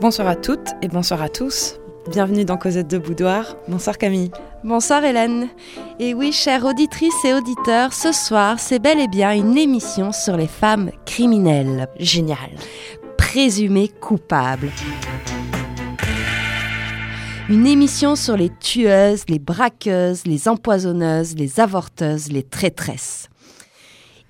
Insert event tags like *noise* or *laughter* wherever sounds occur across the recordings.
Bonsoir à toutes et bonsoir à tous. Bienvenue dans Cosette de Boudoir. Bonsoir Camille. Bonsoir Hélène. Et oui, chères auditrices et auditeurs, ce soir, c'est bel et bien une émission sur les femmes criminelles. Génial. Présumées coupables. Une émission sur les tueuses, les braqueuses, les empoisonneuses, les avorteuses, les traîtresses.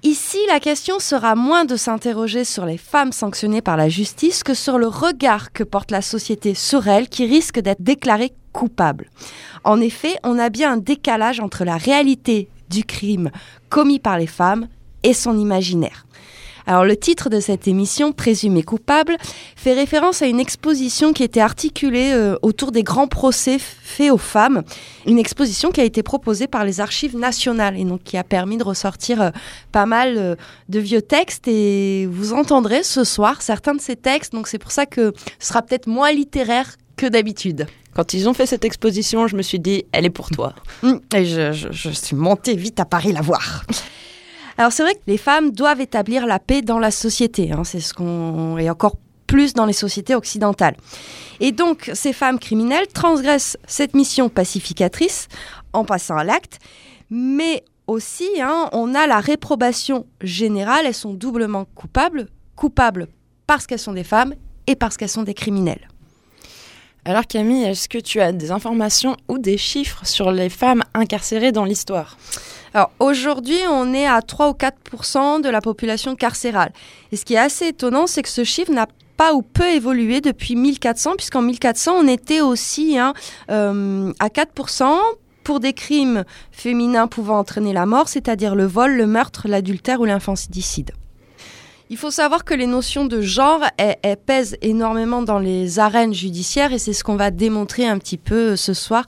Ici, la question sera moins de s'interroger sur les femmes sanctionnées par la justice que sur le regard que porte la société sur elles qui risquent d'être déclarées coupables. En effet, on a bien un décalage entre la réalité du crime commis par les femmes et son imaginaire. Alors le titre de cette émission, Présumé coupable, fait référence à une exposition qui était articulée euh, autour des grands procès faits aux femmes, une exposition qui a été proposée par les archives nationales et donc qui a permis de ressortir euh, pas mal euh, de vieux textes et vous entendrez ce soir certains de ces textes, donc c'est pour ça que ce sera peut-être moins littéraire que d'habitude. Quand ils ont fait cette exposition, je me suis dit, elle est pour toi. *laughs* Et je, je, je suis montée vite à Paris la voir. Alors c'est vrai que les femmes doivent établir la paix dans la société. Hein, c'est ce qu'on et encore plus dans les sociétés occidentales. Et donc ces femmes criminelles transgressent cette mission pacificatrice en passant à l'acte, mais aussi hein, on a la réprobation générale. Elles sont doublement coupables, coupables parce qu'elles sont des femmes et parce qu'elles sont des criminels. Alors Camille, est-ce que tu as des informations ou des chiffres sur les femmes incarcérées dans l'histoire? Aujourd'hui, on est à 3 ou 4% de la population carcérale. Et ce qui est assez étonnant, c'est que ce chiffre n'a pas ou peu évolué depuis 1400, puisqu'en 1400, on était aussi hein, euh, à 4 pour des crimes féminins pouvant entraîner la mort, c'est-à-dire le vol, le meurtre, l'adultère ou l'infanticide. Il faut savoir que les notions de genre pèsent énormément dans les arènes judiciaires et c'est ce qu'on va démontrer un petit peu ce soir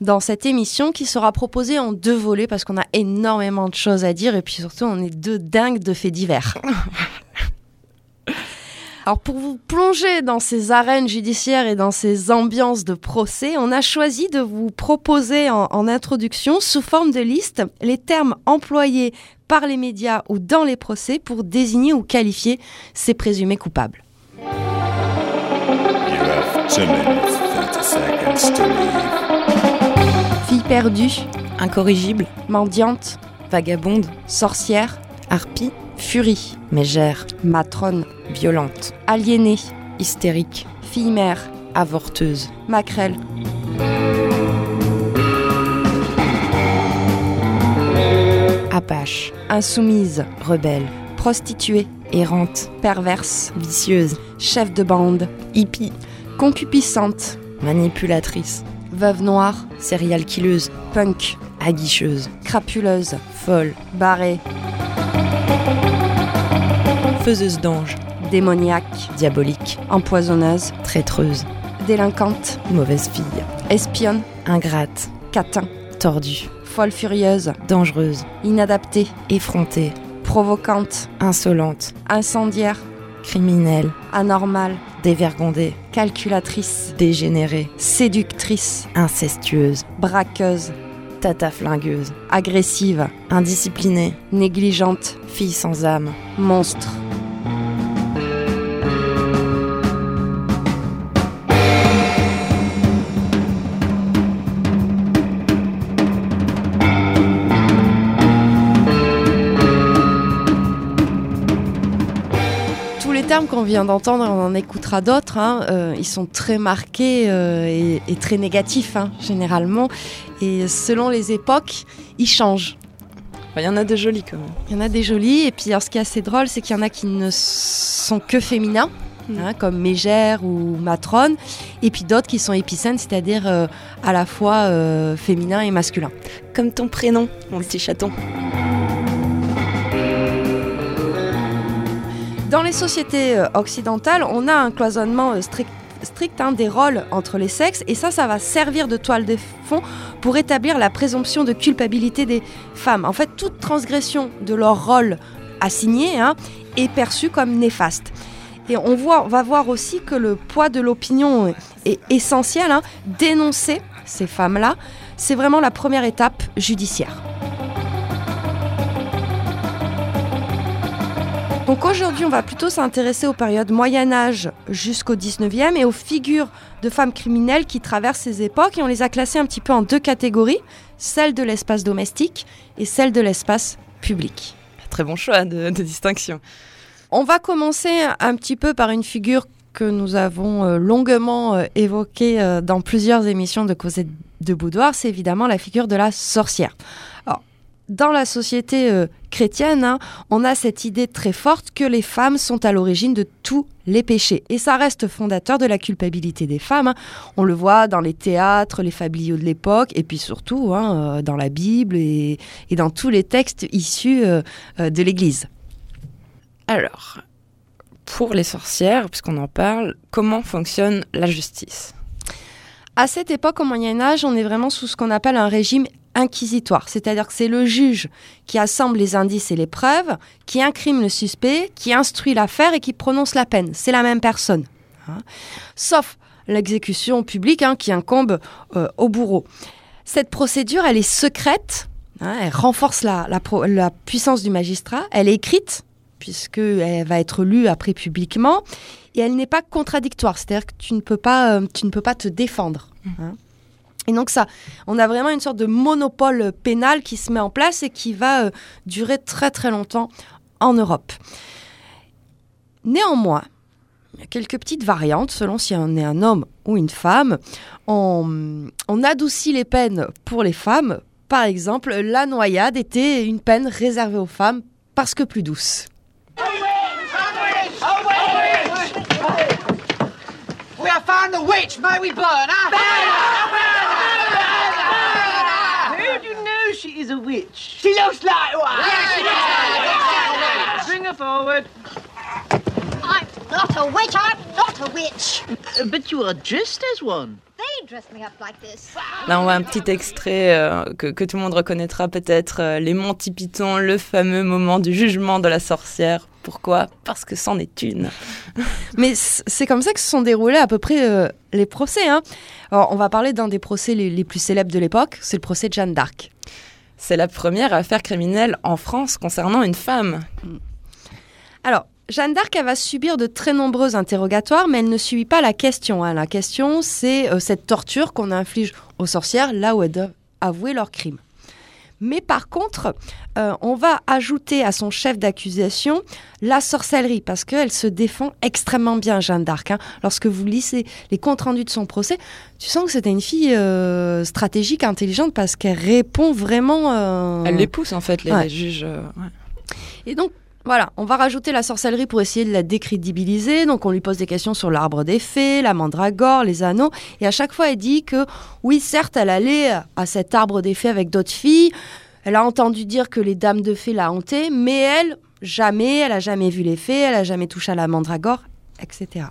dans cette émission qui sera proposée en deux volets parce qu'on a énormément de choses à dire et puis surtout on est deux dingues de faits divers. *laughs* Alors pour vous plonger dans ces arènes judiciaires et dans ces ambiances de procès, on a choisi de vous proposer en, en introduction, sous forme de liste, les termes employés par les médias ou dans les procès pour désigner ou qualifier ces présumés coupables. You have perdue, Incorrigible, mendiante, vagabonde, sorcière, harpie, furie, mégère, matrone, violente, aliénée, hystérique, fille-mère, avorteuse, maquerelle, apache, insoumise, rebelle, prostituée, errante, perverse, vicieuse, chef de bande, hippie, concupiscente, manipulatrice, veuve noire, serial killeuse, punk, aguicheuse, crapuleuse, folle, barrée, faiseuse d'ange, démoniaque, diabolique, empoisonneuse, traîtreuse, délinquante, mauvaise fille, espionne, ingrate, catin, tordue, folle furieuse, dangereuse, inadaptée, effrontée, provocante, insolente, incendiaire, criminelle, anormale, dévergondée, calculatrice, dégénérée, séductrice, incestueuse, braqueuse, tata flingueuse, agressive, indisciplinée, négligente, fille sans âme, monstre. Termes qu'on vient d'entendre, on en écoutera d'autres, hein, euh, ils sont très marqués euh, et, et très négatifs hein, généralement. Et selon les époques, ils changent. Il y en a de jolis quand même. Il y en a des jolis, et puis alors, ce qui est assez drôle, c'est qu'il y en a qui ne sont que féminins, Mm. hein, comme mégère ou matrone, et puis d'autres qui sont épicènes, c'est-à-dire euh, à la fois féminin et masculin. Comme ton prénom, mon petit chaton. Dans les sociétés euh, occidentales, on a un cloisonnement euh, strict hein, des rôles entre les sexes et ça, ça va servir de toile de fond pour établir la présomption de culpabilité des femmes. En fait, toute transgression de leur rôle assigné hein, est perçue comme néfaste. Et on, voit, on va voir aussi que le poids de l'opinion est essentiel. hein. Dénoncer ces femmes-là, c'est vraiment la première étape judiciaire. Donc aujourd'hui, on va plutôt s'intéresser aux périodes Moyen Âge jusqu'au 19e et aux figures de femmes criminelles qui traversent ces époques. Et on les a classées un petit peu en deux catégories, celle de l'espace domestique et celle de l'espace public. Très bon choix de, de distinction. On va commencer un petit peu par une figure que nous avons euh, longuement euh, évoquée euh, dans plusieurs émissions de Cosette de Boudoir, c'est évidemment la figure de la sorcière. Dans la société euh, chrétienne, hein, on a cette idée très forte que les femmes sont à l'origine de tous les péchés. Et ça reste fondateur de la culpabilité des femmes. hein. On le voit dans les théâtres, les fabliaux de l'époque, et puis surtout hein, euh, dans la Bible et, et dans tous les textes issus euh, de l'Église. Alors, pour les sorcières, puisqu'on en parle, comment fonctionne la justice? À cette époque, au Moyen Âge, on est vraiment sous ce qu'on appelle un régime inquisitoire, c'est-à-dire que c'est le juge qui assemble les indices et les preuves, qui incrime le suspect, qui instruit l'affaire et qui prononce la peine. C'est la même personne. hein. Sauf l'exécution publique hein, qui incombe euh, au bourreau. Cette procédure, elle est secrète, hein, elle renforce la, la puissance du magistrat, elle est écrite, puisqu'elle va être lue après publiquement, et elle n'est pas contradictoire, c'est-à-dire que tu ne peux pas, euh, tu ne peux pas te défendre. Et donc ça, on a vraiment une sorte de monopole pénal qui se met en place et qui va euh, durer très très longtemps en Europe. Néanmoins, il y a quelques petites variantes selon si on est un homme ou une femme. On, on adoucit les peines pour les femmes. Par exemple, la noyade était une peine réservée aux femmes parce que plus douce. We have found the witch. May we burn her? She is a witch? She looks like one. Bring her forward. I'm not a witch. I'm not a witch. Uh, but you are dressed as one. They dressed me up like this. Là, on voit un petit extrait euh, que, que tout le monde reconnaîtra peut-être, euh, les Monty Python, le fameux moment du jugement de la sorcière. Pourquoi? Parce que c'en est une. *laughs* Mais c'est comme ça que se sont déroulés à peu près euh, les procès. hein. Alors, on va parler d'un des procès les, les plus célèbres de l'époque, c'est le procès de Jeanne d'Arc. C'est la première affaire criminelle en France concernant une femme. Alors, Jeanne d'Arc, elle va subir de très nombreux interrogatoires, mais elle ne subit pas la question. hein. La question, c'est euh, cette torture qu'on inflige aux sorcières là où elles doivent avouer leur crime. Mais par contre, euh, on va ajouter à son chef d'accusation la sorcellerie, parce qu'elle se défend extrêmement bien, Jeanne d'Arc. hein. Lorsque vous lisez les comptes rendus de son procès, tu sens que c'était une fille euh, stratégique, intelligente, parce qu'elle répond vraiment... euh, Elle les pousse en fait, les, Ouais. les juges. euh, ouais. et donc, voilà, on va rajouter la sorcellerie pour essayer de la décrédibiliser. Donc, on lui pose des questions sur l'arbre des fées, la mandragore, les anneaux. Et à chaque fois, elle dit que, oui, certes, elle allait à cet arbre des fées avec d'autres filles. Elle a entendu dire que les dames de fées la hantaient, mais elle, jamais, elle a jamais vu les fées, elle a jamais touché à la mandragore, etc.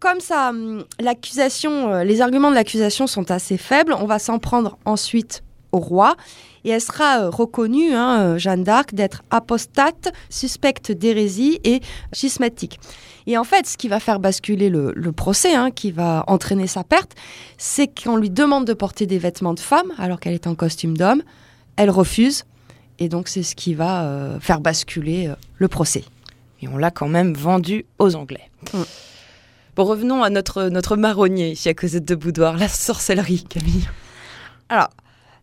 Comme ça, hum, l'accusation, euh, les arguments de l'accusation sont assez faibles, on va s'en prendre ensuite au roi et elle sera euh, reconnue, hein, euh, Jeanne d'Arc, d'être apostate, suspecte d'hérésie et schismatique. Et en fait, ce qui va faire basculer le, le procès, hein, qui va entraîner sa perte, c'est qu'on lui demande de porter des vêtements de femme alors qu'elle est en costume d'homme. Elle refuse. Et donc, c'est ce qui va euh, faire basculer euh, le procès. Et on l'a quand même vendu aux Anglais. Mm. Bon, revenons à notre, notre marronnier ici à Cosette de Boudoir, la sorcellerie, Camille. Alors,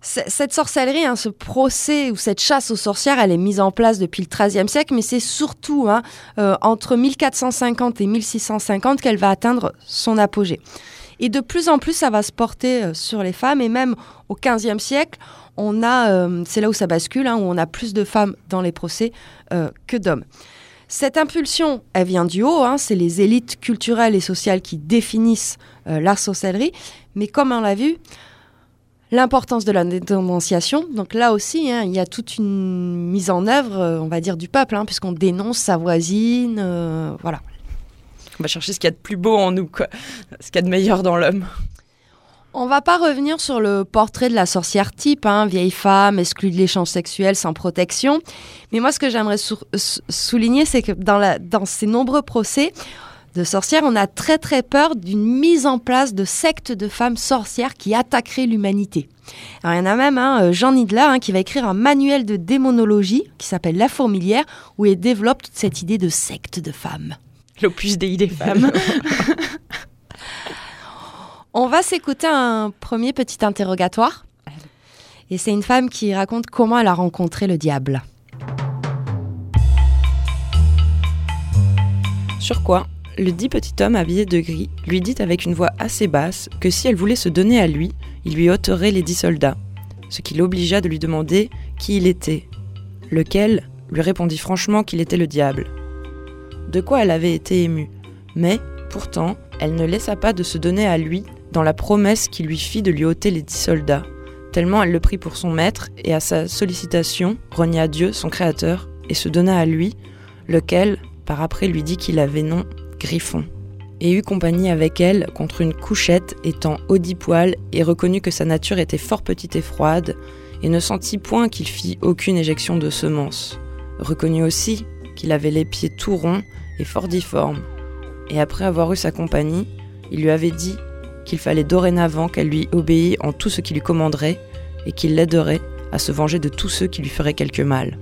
cette sorcellerie, hein, ce procès ou cette chasse aux sorcières, elle est mise en place depuis le XIIIe siècle, mais c'est surtout hein, euh, entre 1450 et 1650 qu'elle va atteindre son apogée. Et de plus en plus, ça va se porter euh, sur les femmes, et même au XVe siècle, on a, euh, c'est là où ça bascule, hein, où on a plus de femmes dans les procès que d'hommes. Cette impulsion, elle vient du haut, c'est les élites culturelles et sociales qui définissent la sorcellerie, mais comme on l'a vu, l'importance de la dénonciation. Donc là aussi, hein, il y a toute une mise en œuvre, euh, on va dire, du peuple, hein, puisqu'on dénonce sa voisine. euh, voilà. On va chercher ce qu'il y a de plus beau en nous, quoi. Ce qu'il y a de meilleur dans l'homme. On va pas revenir sur le portrait de la sorcière type, hein, vieille femme, exclue de l'échange sexuel, sans protection. Mais moi, ce que j'aimerais sou- sou- souligner, c'est que dans, la, dans ces nombreux procès, de sorcières, on a très très peur d'une mise en place de sectes de femmes sorcières qui attaqueraient l'humanité. Alors, il y en a même un, euh, Jean Nidla, hein, qui va écrire un manuel de démonologie qui s'appelle La Fourmilière, où il développe toute cette idée de secte de femmes. L'opus des femmes. *laughs* On va s'écouter un premier petit interrogatoire. Et c'est une femme qui raconte comment elle a rencontré le diable. Sur quoi? Le dit petit homme habillé de gris lui dit avec une voix assez basse que si elle voulait se donner à lui, il lui ôterait les dix soldats, ce qui l'obligea de lui demander qui il était, lequel lui répondit franchement qu'il était le diable. De quoi elle avait été émue, mais, pourtant, elle ne laissa pas de se donner à lui dans la promesse qu'il lui fit de lui ôter les dix soldats, tellement elle le prit pour son maître et à sa sollicitation renia Dieu, son créateur, et se donna à lui, lequel, par après, lui dit qu'il avait nom Griffon, et eut compagnie avec elle contre une couchette étant haut dix poils et reconnut que sa nature était fort petite et froide, et ne sentit point qu'il fit aucune éjection de semences. Reconnut aussi qu'il avait les pieds tout ronds et fort difformes, et après avoir eu sa compagnie, il lui avait dit qu'il fallait dorénavant qu'elle lui obéît en tout ce qu'il lui commanderait, et qu'il l'aiderait à se venger de tous ceux qui lui feraient quelque mal.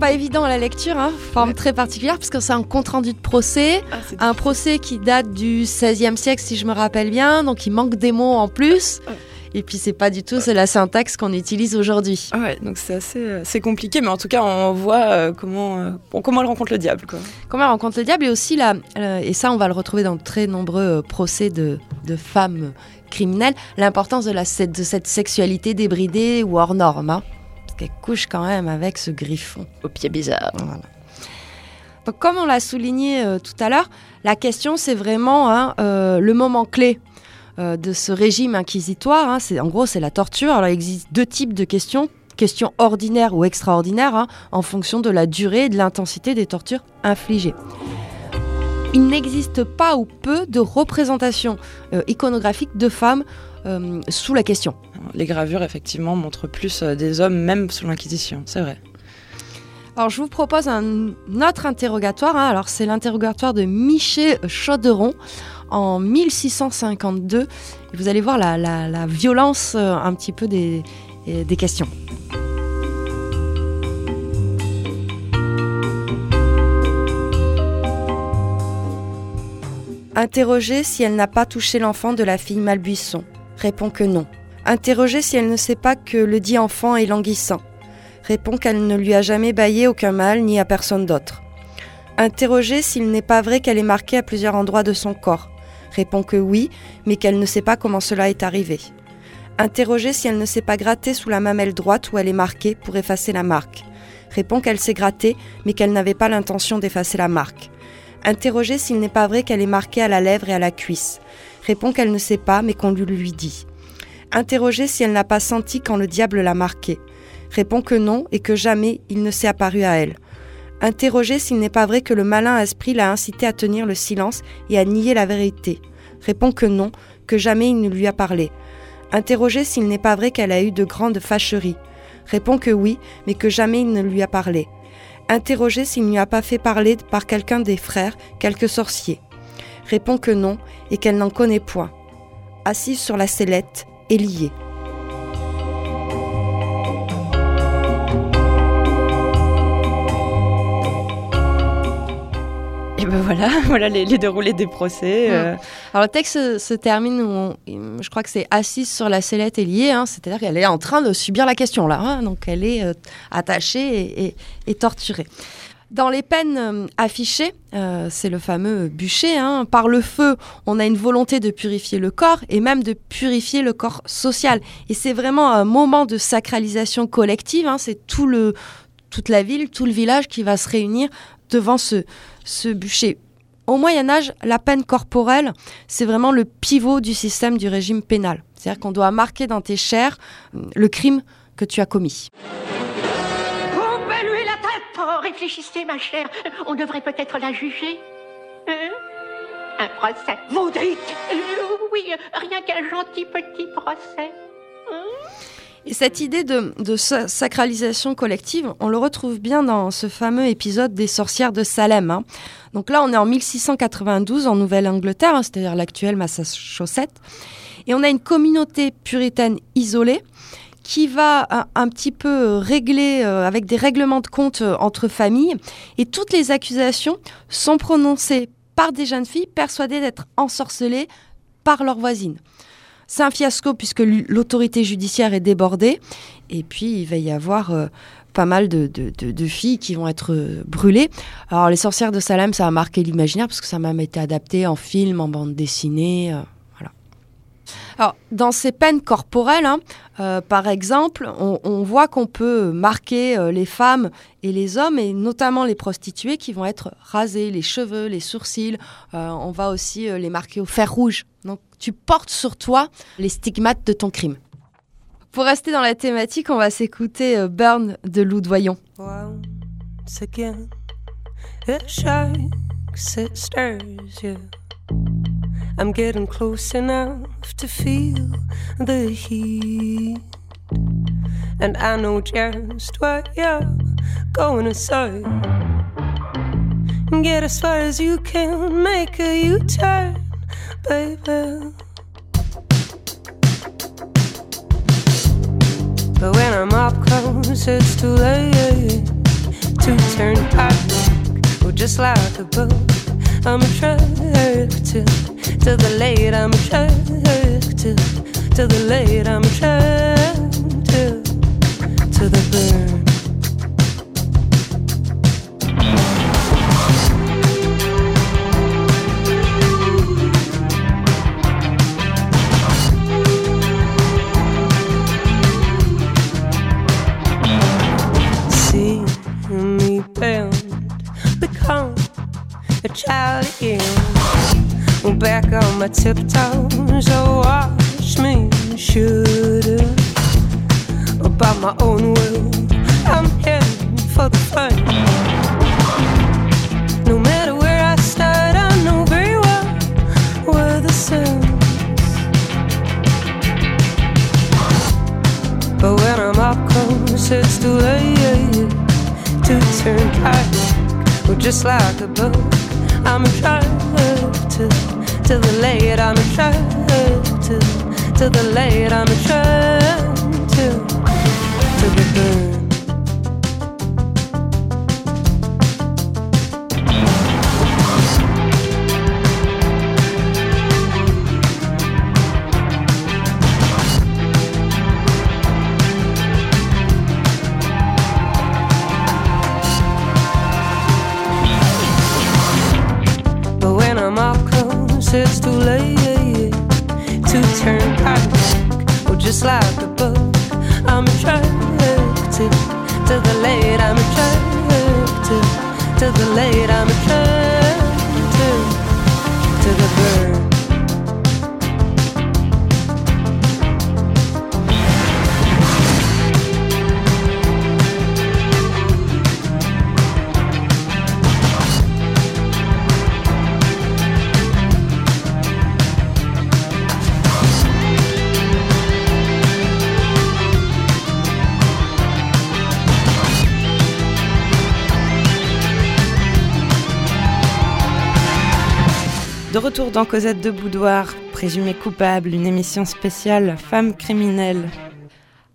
Pas évident à la lecture, hein, forme très particulière, parce que c'est un compte-rendu de procès, un procès qui date du XVIe siècle, si je me rappelle bien, donc il manque des mots en plus. Et puis c'est pas du tout la syntaxe qu'on utilise aujourd'hui. Ah ouais, donc c'est assez euh, c'est compliqué, mais en tout cas on voit euh, comment euh, comment elle rencontre le diable quoi. Comment elle rencontre le diable et aussi là, et ça on va le retrouver dans de très nombreux procès de, de femmes criminelles, l'importance de, la, de cette sexualité débridée ou hors norme. Hein, qu'elle couche quand même avec ce griffon. Au pied bizarre. Voilà. Donc, comme on l'a souligné euh, tout à l'heure, la question c'est vraiment hein, euh, le moment clé euh, de ce régime inquisitoire. hein. C'est en gros c'est la torture. Alors il existe deux types de questions questions ordinaires ou extraordinaires hein, en fonction de la durée et de l'intensité des tortures infligées. Il n'existe pas ou peu de représentation iconographique de femmes sous la question. Les gravures effectivement montrent plus euh, des hommes même sous l'inquisition, c'est vrai. Alors, je vous propose un autre interrogatoire. hein. Alors, c'est l'interrogatoire de Miché Chauderon en 1652. Et vous allez voir la, la- la violence euh, un petit peu des, des questions. Interrogée si elle n'a pas touché l'enfant de la fille Malbuisson. Répond que non. Interrogée si elle ne sait pas que le dit enfant est languissant répond qu'elle ne lui a jamais baillé aucun mal ni à personne d'autre. Interrogée s'il n'est pas vrai qu'elle est marquée à plusieurs endroits de son corps, répond que oui, mais qu'elle ne sait pas comment cela est arrivé. Interrogée si elle ne s'est pas grattée sous la mamelle droite où elle est marquée pour effacer la marque, répond qu'elle s'est grattée, mais qu'elle n'avait pas l'intention d'effacer la marque. Interrogée s'il n'est pas vrai qu'elle est marquée à la lèvre et à la cuisse, répond qu'elle ne sait pas, mais qu'on lui dit. Interrogée si elle n'a pas senti quand le diable l'a marquée, répond que non et que jamais il ne s'est apparu à elle. Interrogée s'il n'est pas vrai que le malin esprit l'a incité à tenir le silence et à nier la vérité, répond que non, que jamais il ne lui a parlé. Interrogée s'il n'est pas vrai qu'elle a eu de grandes fâcheries, répond que oui, mais que jamais il ne lui a parlé. Interrogée s'il ne lui a pas fait parler par quelqu'un des frères, quelque sorcier, répond que non et qu'elle n'en connaît point. Assise sur la sellette et liée. Et ben voilà, *laughs* voilà les, les déroulés des procès. Euh, Alors le texte se, se termine où on- je crois que c'est assise sur la sellette et liée, hein, c'est-à-dire qu'elle est en train de subir la question là, hein, donc elle est euh, attachée et, et- et torturée. Dans les peines euh, affichées, euh, c'est le fameux bûcher, hein, par le feu, on a une volonté de purifier le corps et même de purifier le corps social. Et c'est vraiment un moment de sacralisation collective, hein, c'est toute la ville, tout le village qui va se réunir devant ce, ce bûcher. Au Moyen Âge, la peine corporelle, c'est vraiment le pivot du système du régime pénal. C'est-à-dire qu'on doit marquer dans tes chairs euh, le crime que tu as commis. Oh, réfléchissez, ma chère. On devrait peut-être la juger. Hein? Un procès. Vous dites Euh, Oui, rien qu'un gentil petit procès. Et cette idée de, de sa- sacralisation collective, on le retrouve bien dans ce fameux épisode des sorcières de Salem. hein. Donc là, on est en 1692 en Nouvelle-Angleterre, hein, c'est-à-dire l'actuelle Massachusetts. Et on a une communauté puritaine isolée qui va un, un petit peu euh, régler euh, avec des règlements de compte euh, entre familles. Et toutes les accusations sont prononcées par des jeunes filles persuadées d'être ensorcelées par leurs voisines. C'est un fiasco puisque l'autorité judiciaire est débordée. Et puis, il va y avoir euh, pas mal de, de- filles qui vont être euh, brûlées. Alors, Les sorcières de Salem, ça a marqué l'imaginaire parce que ça a même été adapté en film, en bande dessinée. Dans ces peines corporelles, hein, euh, par exemple, on, voit qu'on peut marquer euh, les femmes et les hommes, et notamment les prostituées, qui vont être rasées, les cheveux, les sourcils. Euh, on va aussi les marquer au fer rouge. Donc, tu portes sur toi les stigmates de ton crime. Pour rester dans la thématique, on va s'écouter Burn de Lou Doyon. Once. I'm getting close enough to feel the heat. And I know just what you're going to say. Get as far as you can, make a U turn, baby. But when I'm up close, it's too late to turn back. Oh, just like a boat, I'm attracted to the late. I'm attracted to the late. I'm attracted to the burn. A child again. Back on my tiptoes, oh, watch me should about my own will. I'm heading for the fun. No matter where I start, I know very well where the sun. But when I'm up close, it's too late to turn back. Well, just like a boat, I'm attracted to the late. I'm attracted to the late. I'm attracted to the burn. Close, it's too late to turn back. Well, just like a boat, I'm attracted to the late. I'm attracted to the late. I'm attracted retour dans Cosette de Boudoir, présumée coupable, une émission spéciale Femmes criminelles.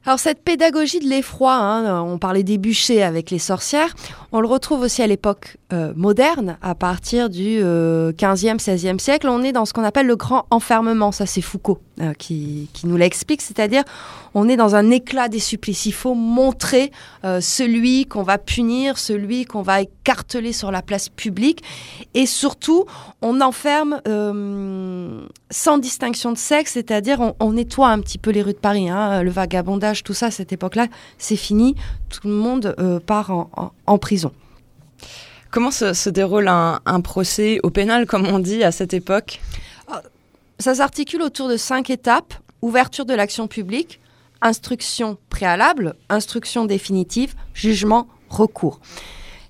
Alors cette pédagogie de l'effroi, hein, on parlait des bûchers avec les sorcières, on le retrouve aussi à l'époque euh, moderne, à partir du euh, 15e, 16e siècle. On est dans ce qu'on appelle le grand enfermement, ça c'est Foucault euh, qui, nous l'explique, c'est-à-dire on est dans un éclat des supplices. Il faut montrer euh, celui qu'on va punir, celui qu'on va écarteler sur la place publique, et surtout on enferme euh, sans distinction de sexe, c'est-à-dire on, nettoie un petit peu les rues de Paris, hein, le vagabondage, tout ça, cette époque-là, c'est fini, tout le monde euh, part en prison. Comment se, se déroule un, un procès au pénal, comme on dit, à cette époque Ça s'articule autour de cinq étapes. Ouverture de l'action publique, instruction préalable, instruction définitive, jugement, recours.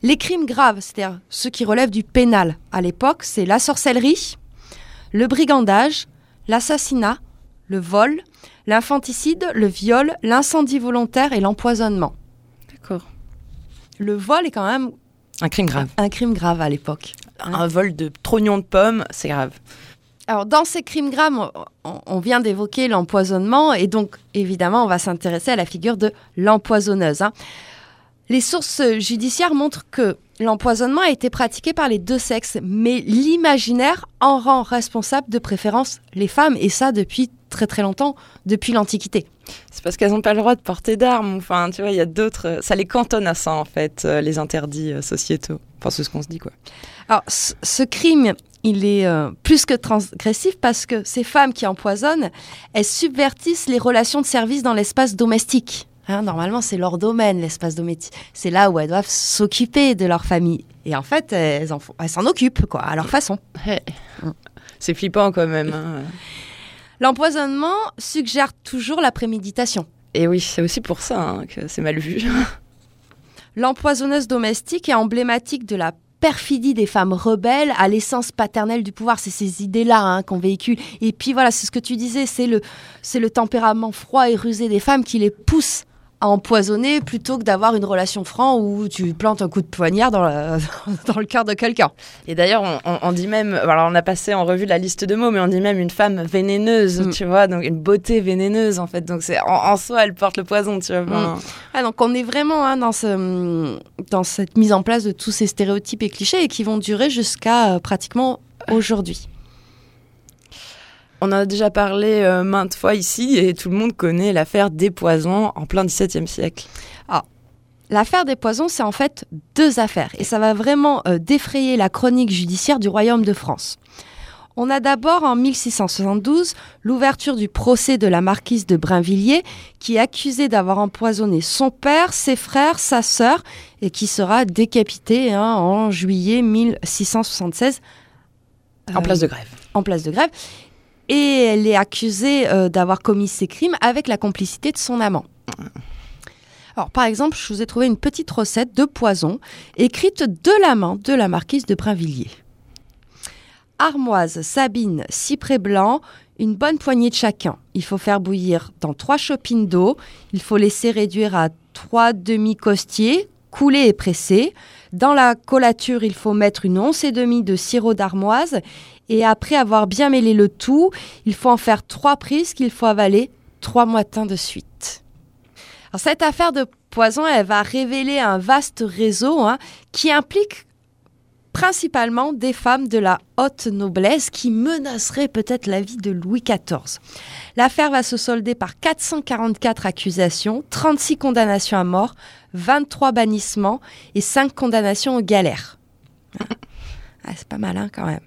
Les crimes graves, c'est-à-dire ceux qui relèvent du pénal à l'époque, c'est la sorcellerie, le brigandage, l'assassinat, le vol, l'infanticide, le viol, l'incendie volontaire et l'empoisonnement. D'accord. Le vol est quand même Un crime grave. un crime grave à l'époque. Un vol de trognon de pommes, c'est grave. Alors, dans ces crimes graves, on, vient d'évoquer l'empoisonnement et donc, évidemment, on va s'intéresser à la figure de l'empoisonneuse. hein. Les sources judiciaires montrent que l'empoisonnement a été pratiqué par les deux sexes, mais l'imaginaire en rend responsable de préférence les femmes, et ça depuis très très longtemps, depuis l'Antiquité. C'est parce qu'elles n'ont pas le droit de porter d'armes. Enfin, tu vois, il y a d'autres. Ça les cantonne à ça, en fait, euh, les interdits euh, sociétaux. Enfin, c'est ce qu'on se dit, quoi. Alors, ce, crime, il est euh, plus que transgressif parce que ces femmes qui empoisonnent, elles subvertissent les relations de service dans l'espace domestique. Hein, normalement, c'est leur domaine, l'espace domestique. C'est là où elles doivent s'occuper de leur famille. Et en fait, elles s'en occupent, quoi, à leur façon. C'est flippant, quand même. hein. L'empoisonnement suggère toujours la préméditation. Et oui, c'est aussi pour ça hein, que c'est mal vu. *laughs* L'empoisonneuse domestique est emblématique de la perfidie des femmes rebelles à l'essence paternelle du pouvoir. C'est ces idées-là hein, qu'on véhicule. Et puis voilà, c'est ce que tu disais, c'est le, c'est le tempérament froid et rusé des femmes qui les pousse à empoisonner plutôt que d'avoir une relation franc où tu plantes un coup de poignard dans, la- *laughs* dans le cœur de quelqu'un. Et d'ailleurs, on, on- on dit même, alors on a passé en revue la liste de mots, mais on dit même une femme vénéneuse, Mm. tu vois, donc une beauté vénéneuse en fait. Donc c'est en, en soi, elle porte le poison, tu vois. Enfin, Ah, donc on est vraiment hein, dans, ce, dans cette mise en place de tous ces stéréotypes et clichés et qui vont durer jusqu'à euh, pratiquement aujourd'hui. On en a déjà parlé euh, maintes fois ici, et tout le monde connaît l'affaire des poisons en plein XVIIe siècle. L'affaire des poisons, c'est en fait deux affaires et ça va vraiment euh, défrayer la chronique judiciaire du Royaume de France. On a d'abord en 1672 l'ouverture du procès de la marquise de Brinvilliers qui est accusée d'avoir empoisonné son père, ses frères, sa sœur et qui sera décapitée hein, en juillet 1676 En euh, place de grève. en place de grève. Et elle est accusée euh, d'avoir commis ces crimes avec la complicité de son amant. Alors, par exemple, je vous ai trouvé une petite recette de poison écrite de la main de la marquise de Brinvilliers. Armoise, sabine, cyprès blanc, une bonne poignée de chacun. Il faut faire bouillir dans trois chopines d'eau. Il faut laisser réduire à trois demi-costiers, couler et presser. Dans la collature, il faut mettre une once et demie de sirop d'armoise. Et après avoir bien mêlé le tout, il faut en faire trois prises qu'il faut avaler trois matins de suite. Cette affaire de poison, elle va révéler un vaste réseau hein, qui implique principalement des femmes de la haute noblesse qui menaceraient peut-être la vie de Louis XIV. L'affaire va se solder par 444 accusations, 36 condamnations à mort, 23 bannissements et 5 condamnations aux galères. *laughs* Ah, c'est pas mal hein, quand même.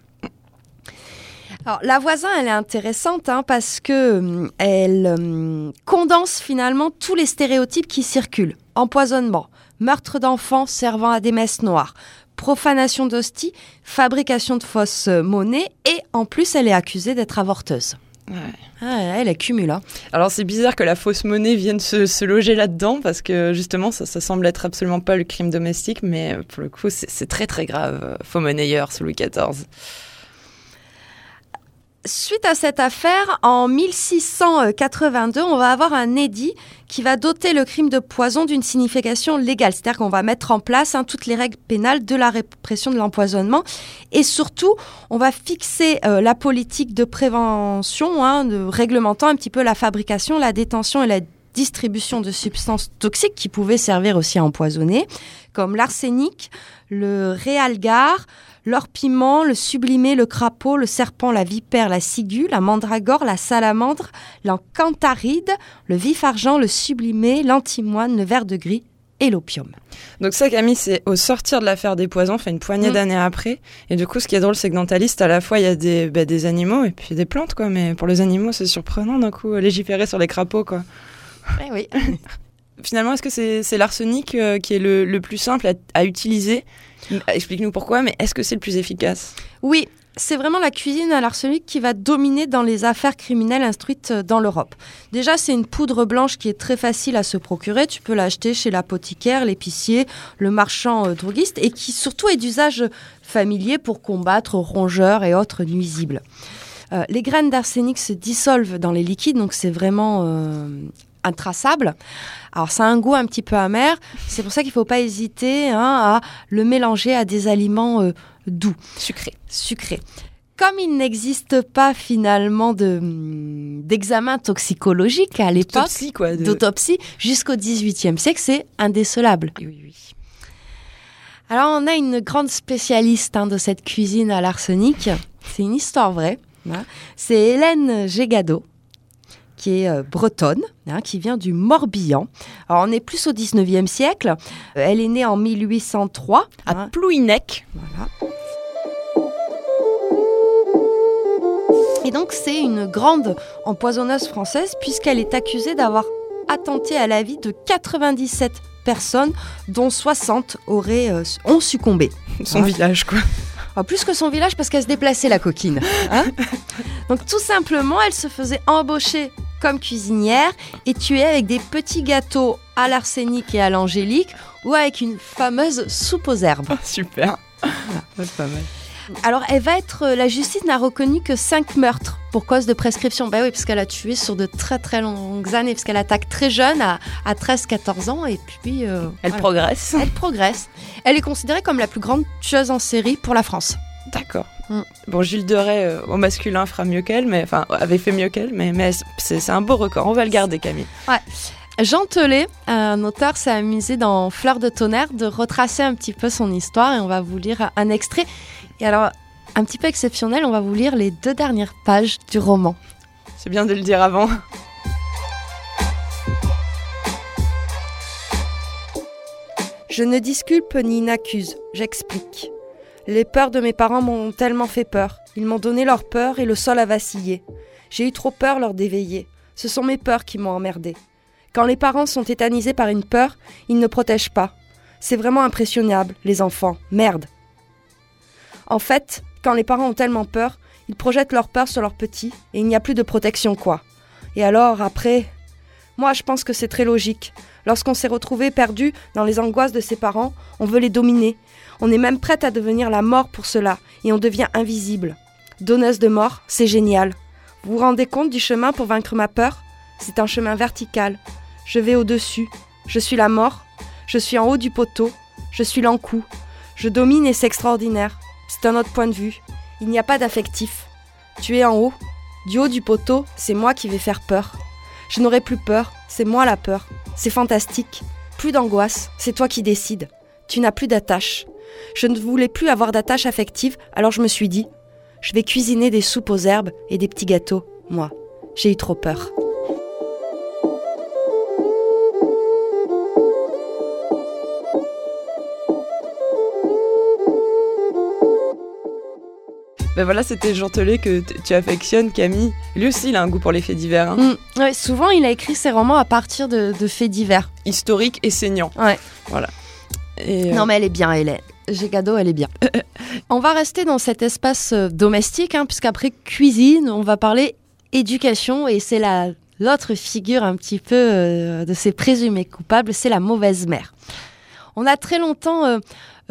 Alors, la voisin, elle est intéressante hein, parce que hum, elle hum, condense finalement tous les stéréotypes qui circulent. Empoisonnement, meurtre d'enfants servant à des messes noires, profanation d'hosties, fabrication de fausses euh, monnaies et en plus, elle est accusée d'être avorteuse. Ouais. Ah, elle accumule. Hein. Alors c'est bizarre que la fausse monnaie vienne se, se loger là-dedans parce que justement ça, ça semble être absolument pas le crime domestique, mais euh, pour le coup c'est c'est très très grave. euh, Faux monnayeur sous Louis XIV. Suite à cette affaire, en 1682, on va avoir un édit qui va doter le crime de poison d'une signification légale. C'est-à-dire qu'on va mettre en place hein, toutes les règles pénales de la répression de l'empoisonnement. Et surtout, on va fixer euh, la politique de prévention, hein, réglementant un petit peu la fabrication, la détention et la distribution de substances toxiques qui pouvaient servir aussi à empoisonner, comme l'arsenic, le réalgar, l'orpiment, le sublimé, le crapaud, le serpent, la vipère, la ciguë, la mandragore, la salamandre, l'encantharide, le vif argent, le sublimé, l'antimoine, le vert de gris et l'opium. Donc ça Camille c'est au sortir de l'affaire des poisons, fait une poignée Mm. d'années après. Et du coup ce qui est drôle c'est que dans ta liste à la fois il y a des, bah, des animaux et puis des plantes quoi. Mais pour les animaux c'est surprenant d'un coup légiférer sur les crapauds quoi. Eh oui. *laughs* Finalement est-ce que c'est c'est l'arsenic euh, qui est le, le plus simple à, à utiliser Explique-nous pourquoi, mais est-ce que c'est le plus efficace? Oui, c'est vraiment la cuisine à l'arsenic qui va dominer dans les affaires criminelles instruites euh, dans l'Europe. Déjà, c'est une poudre blanche qui est très facile à se procurer. Tu peux l'acheter chez l'apothicaire, l'épicier, le marchand euh, droguiste et qui surtout est d'usage familier pour combattre rongeurs et autres nuisibles. Euh, les graines d'arsenic se dissolvent dans les liquides, donc c'est vraiment euh, intraçable. Alors ça a un goût un petit peu amer, c'est pour ça qu'il ne faut pas hésiter hein, à le mélanger à des aliments euh, doux, Sucré. sucrés. Comme il n'existe pas finalement de, d'examen toxicologique à l'époque, Autopsie, quoi. de- d'autopsie, jusqu'au XVIIIe siècle, c'est indécelable. Oui, oui, oui. Alors, on a une grande spécialiste hein, de cette cuisine à l'arsenic. C'est une histoire vraie. hein. C'est Hélène Gégado, qui est euh, bretonne, hein, qui vient du Morbihan. Alors, on est plus au 19e siècle. Euh, elle est née en 1803. À hein. Plouinec. Voilà. Et donc, c'est une grande empoisonneuse française, puisqu'elle est accusée d'avoir attenté à la vie de 97 personnes, dont 60 auraient, euh, ont succombé. Son Ah. village, quoi. Ah, plus que son village, parce qu'elle se déplaçait, la coquine. hein. donc, tout simplement, elle se faisait embaucher comme cuisinière et tuer avec des petits gâteaux à l'arsenic et à l'angélique, ou avec une fameuse soupe aux herbes. *laughs* Super. Pas mal. Alors, elle va être. euh, La justice n'a reconnu que 5 meurtres pour cause de prescription. Bah oui, parce qu'elle a tué sur de très très longues années, parce qu'elle attaque très jeune, à, à 13-14 ans, et puis. euh, Elle voilà. progresse. Elle progresse. Elle est considérée comme la plus grande tueuse en série pour la France. D'accord. Mm. Bon, Gilles de Rais, euh, au masculin, fera mieux qu'elle, mais enfin, avait fait mieux qu'elle, mais, mais c'est c'est un beau record. On va le garder, Camille. Jean Telet, un auteur, s'est amusé dans Fleur de tonnerre de retracer un petit peu son histoire et on va vous lire un extrait. Et alors, un petit peu exceptionnel, on va vous lire les deux dernières pages du roman. C'est bien de le dire avant. Je ne disculpe ni n'accuse, j'explique. Les peurs de mes parents m'ont tellement fait peur. Ils m'ont donné leur peur et le sol a vacillé. J'ai eu trop peur lors d'éveiller. Ce sont mes peurs qui m'ont emmerdé. Quand les parents sont tétanisés par une peur, ils ne protègent pas. C'est vraiment impressionnable, les enfants. Merde. En fait, quand les parents ont tellement peur, ils projettent leur peur sur leurs petits et il n'y a plus de protection, quoi. Et alors, après. Moi, je pense que c'est très logique. Lorsqu'on s'est retrouvé perdu dans les angoisses de ses parents, on veut les dominer. On est même prête à devenir la mort pour cela, et on devient invisible. Donneuse de mort, c'est génial. Vous vous rendez compte du chemin pour vaincre ma peur? C'est un chemin vertical. Je vais au-dessus. Je suis la mort. Je suis en haut du poteau. Je suis l'encou. Je domine et c'est extraordinaire. C'est un autre point de vue. Il n'y a pas d'affectif. Tu es en haut. Du haut du poteau, c'est moi qui vais faire peur. Je n'aurai plus peur, c'est moi la peur. C'est fantastique. Plus d'angoisse, c'est toi qui décides. Tu n'as plus d'attache. Je ne voulais plus avoir d'attache affective, alors je me suis dit, je vais cuisiner des soupes aux herbes et des petits gâteaux, moi. J'ai eu trop peur. Ben voilà, c'était Jean Telet que tu affectionnes, Camille. Lui aussi, il a un goût pour les faits divers. hein. Mm. Ouais, souvent, il a écrit ses romans à partir de, de faits divers. Historique et saignant. Ouais. Voilà. Et, euh, Non, mais elle est bien, Hélène. Gégado, elle est bien. *laughs* on va rester dans cet espace euh, domestique, hein, puisqu'après cuisine, on va parler éducation, et c'est la l'autre figure un petit peu euh, de ces présumés coupables, c'est la mauvaise mère. On a très longtemps euh,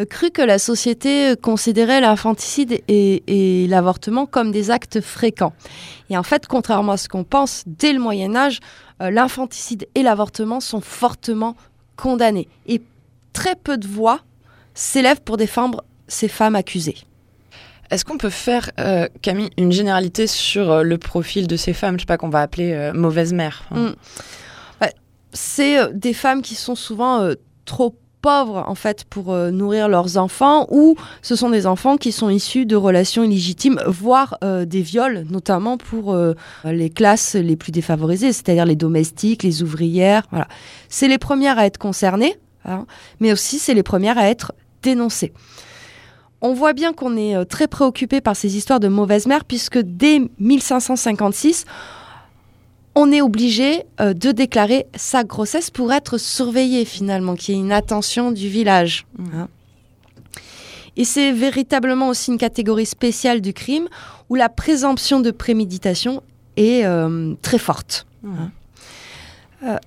cru que la société euh, considérait l'infanticide et, et l'avortement comme des actes fréquents. Et en fait, contrairement à ce qu'on pense, dès le Moyen Âge, euh, l'infanticide et l'avortement sont fortement condamnés. Et très peu de voix s'élèvent pour défendre ces femmes accusées. Est-ce qu'on peut faire, euh, Camille, une généralité sur euh, le profil de ces femmes, je sais pas, qu'on va appeler euh, mauvaises mères hein. Mm. C'est euh, des femmes qui sont souvent euh, trop pauvres en fait pour euh, nourrir leurs enfants ou ce sont des enfants qui sont issus de relations illégitimes voire euh, des viols notamment pour euh, les classes les plus défavorisées c'est-à-dire les domestiques les ouvrières voilà. C'est les premières à être concernées hein, mais aussi c'est les premières à être dénoncées. On voit bien qu'on est très préoccupé par ces histoires de mauvaises mères puisque dès 1556 on est obligé euh, de déclarer sa grossesse pour être surveillé finalement, qu'il y ait une attention du village. hein. Et c'est véritablement aussi une catégorie spéciale du crime où la présomption de préméditation est euh, très forte. hein. Euh,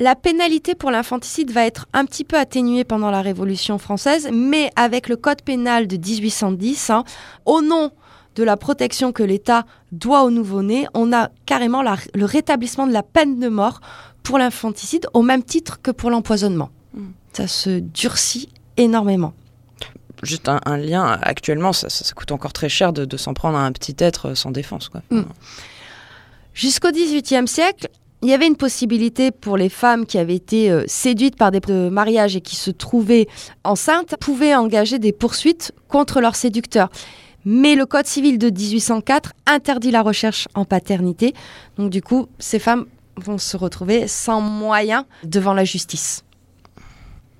la pénalité pour l'infanticide va être un petit peu atténuée pendant la Révolution française, mais avec le Code pénal de 1810, hein, au nom de la protection que l'État doit aux nouveau-nés, on a carrément la- le rétablissement de la peine de mort pour l'infanticide au même titre que pour l'empoisonnement. Mm. Ça se durcit énormément. Juste un, un lien, actuellement, ça, ça- ça coûte encore très cher de, de s'en prendre à un petit être sans défense. Quoi. Mm. Jusqu'au XVIIIe siècle, il y avait une possibilité pour les femmes qui avaient été euh, séduites par des de mariages et qui se trouvaient enceintes, pouvaient engager des poursuites contre leurs séducteurs. Mais le Code civil de 1804 interdit la recherche en paternité. Donc du coup, ces femmes vont se retrouver sans moyens devant la justice.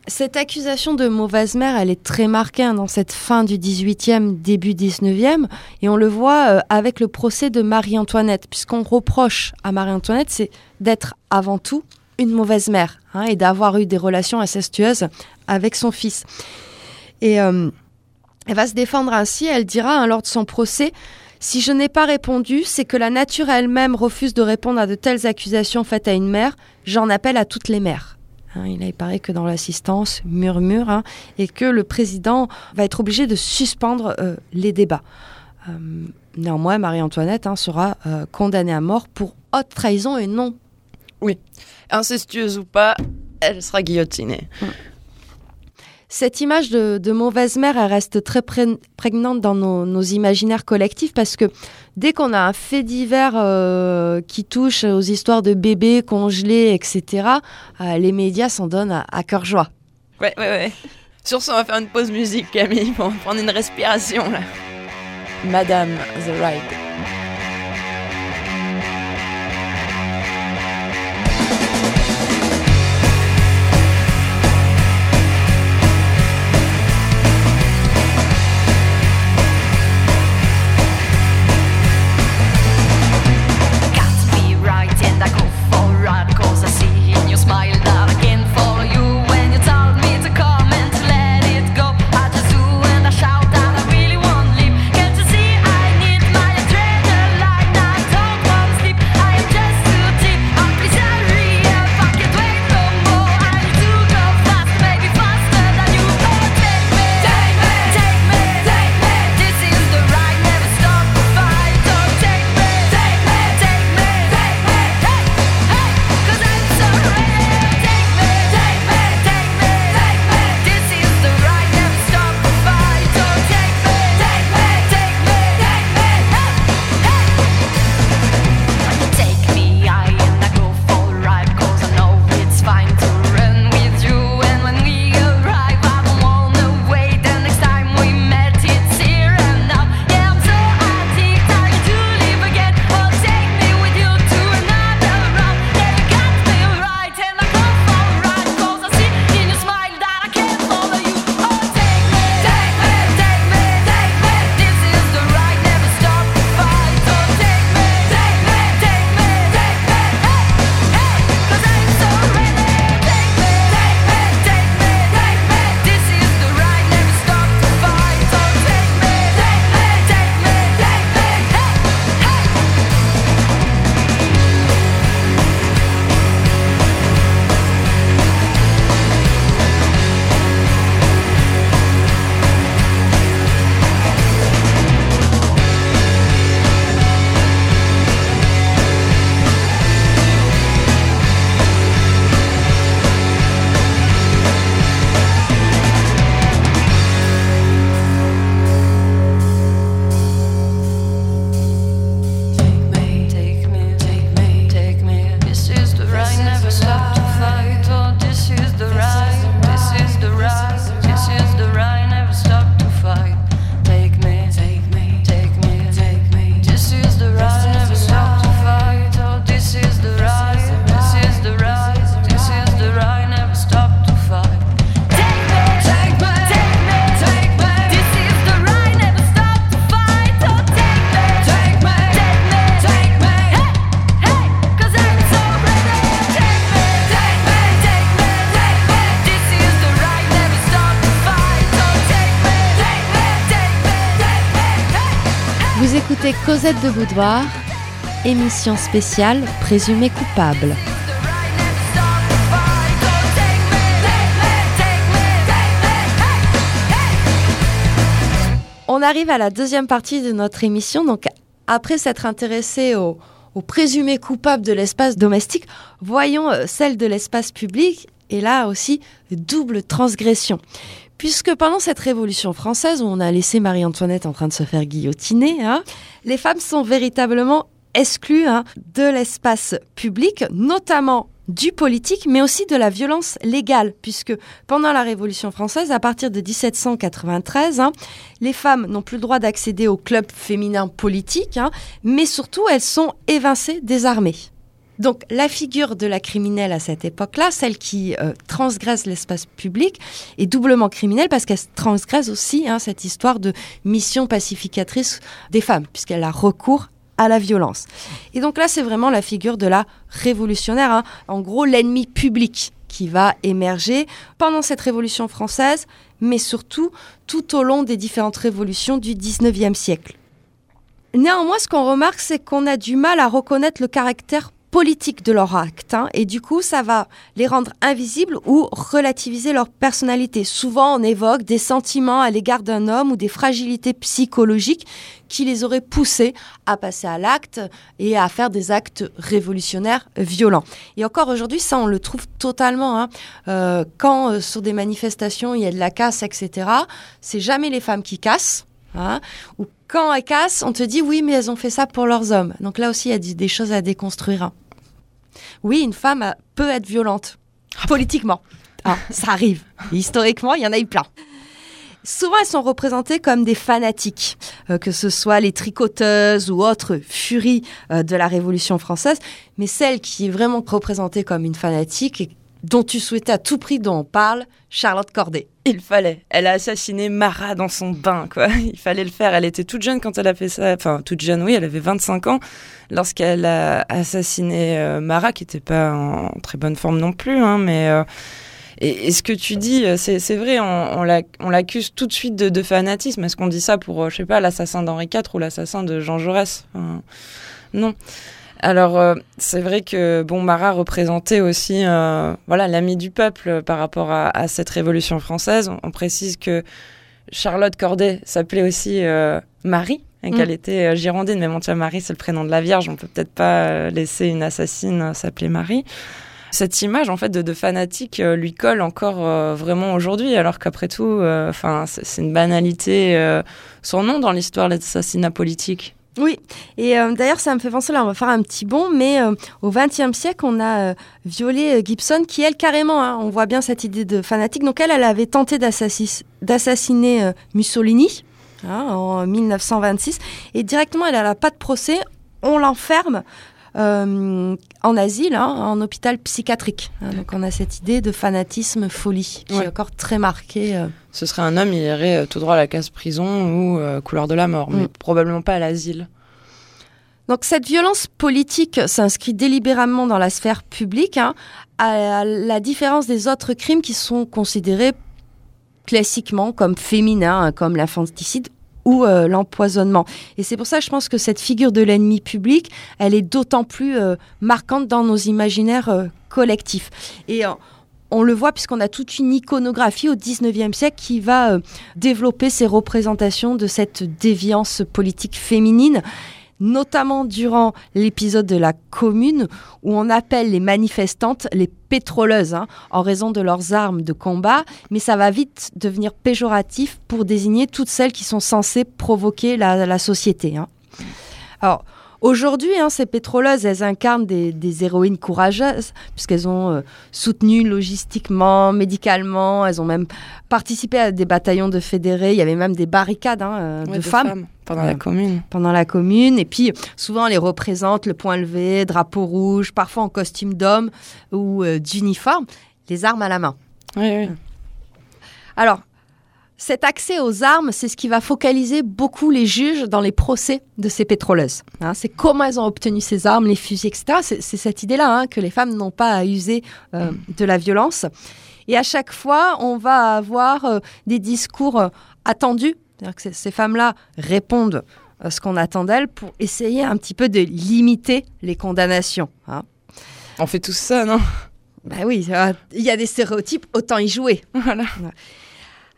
Cette accusation de mauvaise mère, elle est très marquée hein, dans cette fin du 18e, début 19e. Et on le voit euh, avec le procès de Marie-Antoinette, puisqu'on reproche à Marie-Antoinette, c'est d'être avant tout une mauvaise mère hein, et d'avoir eu des relations incestueuses avec son fils. Et euh, elle va se défendre ainsi, elle dira hein, lors de son procès, si je n'ai pas répondu, c'est que la nature elle-même refuse de répondre à de telles accusations faites à une mère, j'en appelle à toutes les mères. Hein, il, il paraît que dans l'assistance, murmure, hein, et que le président va être obligé de suspendre euh, les débats. Euh, néanmoins, Marie-Antoinette hein, sera euh, condamnée à mort pour haute trahison et non. Incestueuse ou pas, elle sera guillotinée. Cette image de, de mauvaise mère, elle reste très pré- prégnante dans nos, nos imaginaires collectifs parce que dès qu'on a un fait divers euh, qui touche aux histoires de bébés congelés, etc., euh, les médias s'en donnent à, à cœur joie. Ouais, ouais, ouais. Sur ce, on va faire une pause musique, Camille, pour prendre une respiration, là. Madame The Ride. Cosette de Boudoir, émission spéciale présumée coupable. On arrive à la deuxième partie de notre émission. Donc, après s'être intéressé au, au présumé coupable de l'espace domestique, voyons euh, celle de l'espace public. Et là aussi, double transgression. Puisque pendant cette Révolution française, où on a laissé Marie-Antoinette en train de se faire guillotiner, hein, les femmes sont véritablement exclues hein, de l'espace public, notamment du politique, mais aussi de la violence légale, puisque pendant la Révolution française, à partir de 1793, hein, les femmes n'ont plus le droit d'accéder au club féminin politique, hein, mais surtout elles sont évincées des armées. Donc la figure de la criminelle à cette époque-là, celle qui euh, transgresse l'espace public, est doublement criminelle parce qu'elle transgresse aussi hein, cette histoire de mission pacificatrice des femmes, puisqu'elle a recours à la violence. Et donc là, c'est vraiment la figure de la révolutionnaire, hein. en gros l'ennemi public qui va émerger pendant cette révolution française, mais surtout tout au long des différentes révolutions du 19e siècle. Néanmoins, ce qu'on remarque, c'est qu'on a du mal à reconnaître le caractère politique de leur acte. hein, et du coup, ça va les rendre invisibles ou relativiser leur personnalité. Souvent, on évoque des sentiments à l'égard d'un homme ou des fragilités psychologiques qui les auraient poussés à passer à l'acte et à faire des actes révolutionnaires violents. Et encore aujourd'hui, ça, on le trouve totalement. hein. Euh, quand euh, sur des manifestations, il y a de la casse, etc., c'est jamais les femmes qui cassent. hein, ou quand elles cassent, on te dit oui, mais elles ont fait ça pour leurs hommes. Donc là aussi, il y a des- choses à déconstruire. hein. Oui, une femme euh, peut être violente, politiquement. Ah, ça arrive. *laughs* Historiquement, il y en a eu plein. Souvent, elles sont représentées comme des fanatiques, euh, que ce soit les tricoteuses ou autres furies euh, de la Révolution française. Mais celle qui est vraiment représentée comme une fanatique et dont tu souhaitais à tout prix dont on parle, Charlotte Corday. Il fallait. Elle a assassiné Marat dans son bain, quoi. *laughs* Il fallait le faire. Elle était toute jeune quand elle a fait ça. Enfin, toute jeune, oui, elle avait 25 ans lorsqu'elle a assassiné euh, Marat, qui n'était pas en très bonne forme non plus, hein, mais. euh, et, ce que tu dis, euh, c'est vrai, on, on l'ac- on l'accuse tout de suite de, fanatisme. Est-ce qu'on dit ça pour, je sais pas, l'assassin d'Henri IV ou l'assassin de Jean Jaurès? Non. Alors, euh, c'est vrai que bon, Marat représentait aussi euh, voilà, l'ami du peuple par rapport à, à cette Révolution française. On, on précise que Charlotte Corday s'appelait aussi euh, Marie, et Mm. qu'elle était girondine. Mais bon, tiens, Marie, c'est le prénom de la Vierge. On peut peut-être pas laisser une assassine s'appeler Marie. Cette image, en fait, de, de fanatique lui colle encore vraiment aujourd'hui, alors qu'après tout, enfin, c'est une banalité son nom dans l'histoire de l'assassinat politique. Oui, et euh, d'ailleurs, ça me fait penser, là, on va faire un petit bond, mais euh, au XXe siècle, on a euh, euh, Gibson, qui, elle, carrément, hein, on voit bien cette idée de fanatique. Donc, elle, elle avait tenté d'assassiner Mussolini hein, en 1926, et directement, elle n'a pas de procès, on l'enferme euh, en asile, hein, en hôpital psychiatrique. hein. donc, on a cette idée de fanatisme folie, qui Ouais. est encore très marquée. euh, Ce serait un homme, il irait euh, tout droit à la case prison ou euh, couleur de la mort, mais Mm. probablement pas à l'asile. Donc cette violence politique s'inscrit délibérément dans la sphère publique, hein, à la différence des autres crimes qui sont considérés classiquement comme féminins, hein, comme l'infanticide ou euh, l'empoisonnement. Et c'est pour ça que je pense que cette figure de l'ennemi public, elle est d'autant plus euh, marquante dans nos imaginaires collectifs. Et on le voit puisqu'on a toute une iconographie au 19e siècle qui va euh, développer ces représentations de cette déviance politique féminine notamment durant l'épisode de la commune où on appelle les manifestantes les pétroleuses hein, en raison de leurs armes de combat, mais ça va vite devenir péjoratif pour désigner toutes celles qui sont censées provoquer la, société. hein. Alors, Aujourd'hui, hein, ces pétroleuses, elles incarnent des, des héroïnes courageuses, puisqu'elles ont euh, soutenu logistiquement, médicalement, elles ont même participé à des bataillons de fédérés, il y avait même des barricades hein, euh, Ouais, de, femmes pendant la commune. pendant la commune. Et puis, souvent, on les représente le point levé, drapeau rouge, parfois en costume d'homme ou euh, d'uniforme, les armes à la main. Oui, oui. Alors, cet accès aux armes, c'est ce qui va focaliser beaucoup les juges dans les procès de ces pétroleuses. Hein, c'est comment elles ont obtenu ces armes, les fusils, etc. C'est, cette idée-là, hein, que les femmes n'ont pas à user euh, de la violence. Et à chaque fois, on va avoir euh, des discours euh, attendus. C'est-à-dire que ces- femmes-là répondent à ce qu'on attend d'elles pour essayer un petit peu de limiter les condamnations. hein. On fait tout ça, non? Ben oui, euh, il y a des stéréotypes, autant y jouer. Voilà.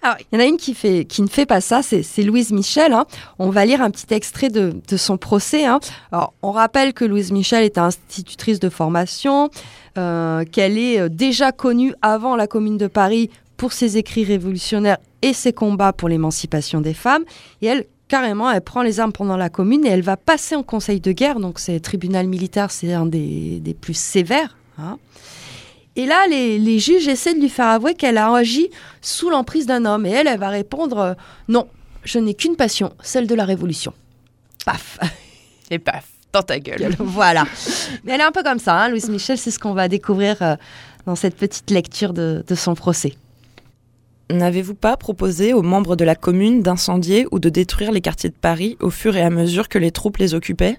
Alors, il y en a une qui, fait, qui ne fait pas ça, c'est c'est Louise Michel. hein. On va lire un petit extrait de, de son procès. hein. Alors, on rappelle que Louise Michel est institutrice de formation, euh, qu'elle est euh, déjà connue avant la Commune de Paris pour ses écrits révolutionnaires et ses combats pour l'émancipation des femmes. Et elle, carrément, elle prend les armes pendant la Commune et elle va passer en Conseil de guerre. Donc, c'est tribunal militaire, c'est un des, des plus sévères. hein. Et là, les, les juges essaient de lui faire avouer qu'elle a agi sous l'emprise d'un homme. Et elle, elle va répondre euh, Non, je n'ai qu'une passion, celle de la révolution. Paf Et paf, dans ta gueule. *laughs* Voilà. Mais elle est un peu comme ça, hein, Louise Michel, c'est ce qu'on va découvrir euh, dans cette petite lecture de, de son procès. N'avez-vous pas proposé aux membres de la commune d'incendier ou de détruire les quartiers de Paris au fur et à mesure que les troupes les occupaient?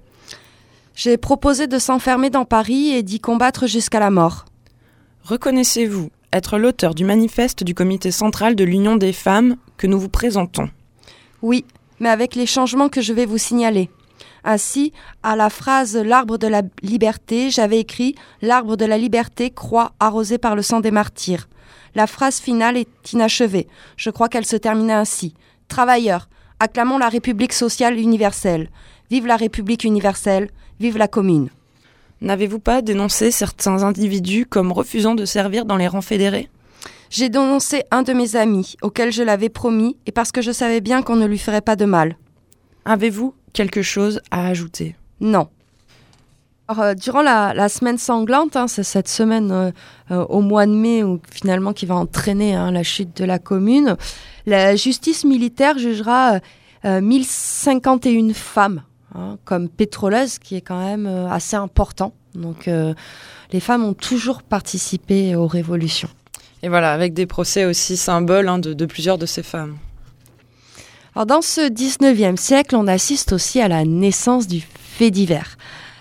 J'ai proposé de s'enfermer dans Paris et d'y combattre jusqu'à la mort. Reconnaissez-vous être l'auteur du manifeste du comité central de l'Union des femmes que nous vous présentons Oui, mais avec les changements que je vais vous signaler. Ainsi, à la phrase L'arbre de la liberté, j'avais écrit L'arbre de la liberté, croix arrosée par le sang des martyrs. La phrase finale est inachevée. Je crois qu'elle se terminait ainsi. Travailleurs, acclamons la République sociale universelle. Vive la République universelle, vive la commune. N'avez-vous pas dénoncé certains individus comme refusant de servir dans les rangs fédérés? J'ai dénoncé un de mes amis, auquel je l'avais promis, et parce que je savais bien qu'on ne lui ferait pas de mal. Avez-vous quelque chose à ajouter? Non. Alors, euh, durant la, la semaine sanglante, hein, c'est cette semaine euh, euh, au mois de mai où, finalement qui va entraîner hein, la chute de la commune, la justice militaire jugera euh, 1051 femmes hein, comme pétroleuses, qui est quand même euh, assez important. Donc euh, les femmes ont toujours participé aux révolutions. Et voilà, avec des procès aussi symboles hein, de, de plusieurs de ces femmes. Alors dans ce 19e siècle, on assiste aussi à la naissance du fait divers.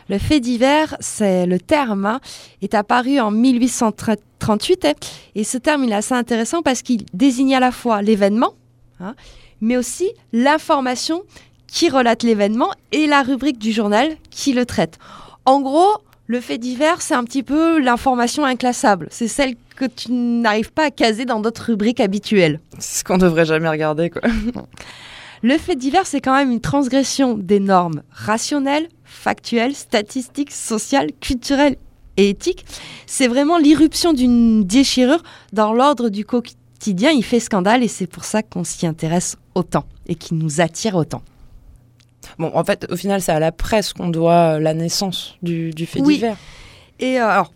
Le fait divers, c'est le terme, hein, est apparu en 1838 hein, et ce terme il est assez intéressant parce qu'il désigne à la fois l'événement, hein, mais aussi l'information qui relate l'événement et la rubrique du journal qui le traite. En gros, le fait divers, c'est un petit peu l'information inclassable. C'est celle que tu n'arrives pas à caser dans d'autres rubriques habituelles. C'est ce qu'on devrait jamais regarder, quoi. *laughs* Le fait divers, c'est quand même une transgression des normes rationnelles, factuelles, statistiques, sociales, culturelles et éthiques. C'est vraiment l'irruption d'une déchirure dans l'ordre du quotidien. Il fait scandale et c'est pour ça qu'on s'y intéresse autant et qui nous attire autant. Bon, en fait, au final, c'est à la presse qu'on doit la naissance du, du fait Oui. divers. Et euh, alors,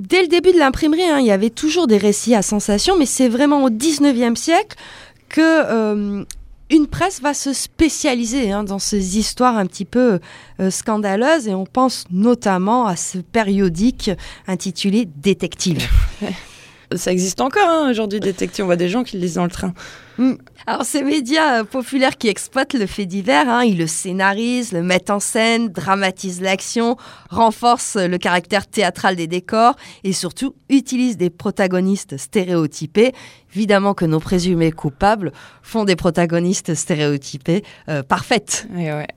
dès le début de l'imprimerie, hein, il y avait toujours des récits à sensation, mais c'est vraiment au 19e siècle que euh, une presse va se spécialiser hein, dans ces histoires un petit peu euh, scandaleuses, et on pense notamment à ce périodique intitulé Détective. *laughs* Ça existe encore hein, aujourd'hui, détective. On voit des gens qui le lisent dans le train. Alors, ces médias euh, populaires qui exploitent le fait divers, hein, ils le scénarisent, le mettent en scène, dramatisent l'action, renforcent le caractère théâtral des décors et surtout utilisent des protagonistes stéréotypés. Évidemment que nos présumés coupables font des protagonistes stéréotypés euh, parfaites. Et ouais.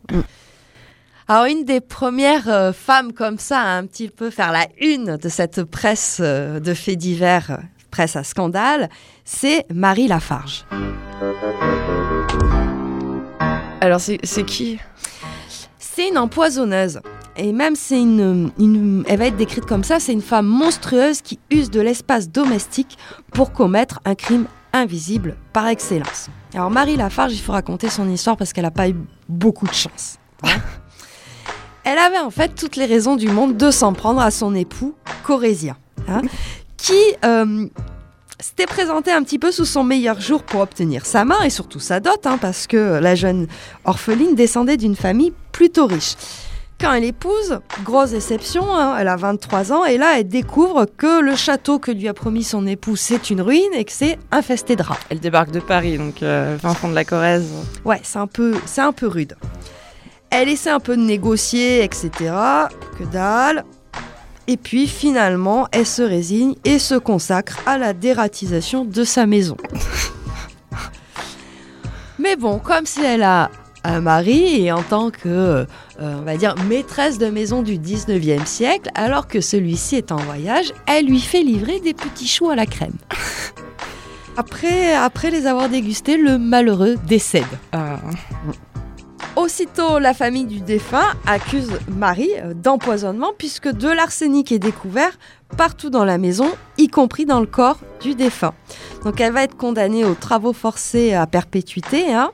Alors, une des premières euh, femmes comme ça à un petit peu faire la une de cette presse euh, de faits divers, euh, presse à scandale, c'est Marie Lafarge. Alors, c'est qui? C'est une empoisonneuse. Et même c'est une, une- elle va être décrite comme ça, c'est une femme monstrueuse qui use de l'espace domestique pour commettre un crime invisible par excellence. Alors Marie Lafarge, il faut raconter son histoire parce qu'elle n'a pas eu beaucoup de chance. hein. *laughs* elle avait en fait toutes les raisons du monde de s'en prendre à son époux corésien, hein, qui euh, s'était présenté un petit peu sous son meilleur jour pour obtenir sa main et surtout sa dot, hein, parce que la jeune orpheline descendait d'une famille plutôt riche. Quand elle épouse, grosse déception, hein, elle a 23 ans et là elle découvre que le château que lui a promis son époux c'est une ruine et que c'est infesté de rats. Elle débarque de Paris, donc euh, fin fond de la Corrèze. Ouais, c'est un peu, c'est un peu rude. Elle essaie un peu de négocier, etc. Que dalle. Et puis finalement, elle se résigne et se consacre à la dératisation de sa maison. *laughs* Mais bon, comme si elle a un mari et en tant que, euh, on va dire, maîtresse de maison du 19e siècle, alors que celui-ci est en voyage, elle lui fait livrer des petits choux à la crème. *laughs* Après, après les avoir dégustés, le malheureux décède. Ah. Aussitôt, la famille du défunt accuse Marie euh, d'empoisonnement puisque de l'arsenic est découvert partout dans la maison, y compris dans le corps du défunt. Donc elle va être condamnée aux travaux forcés à perpétuité. Hein.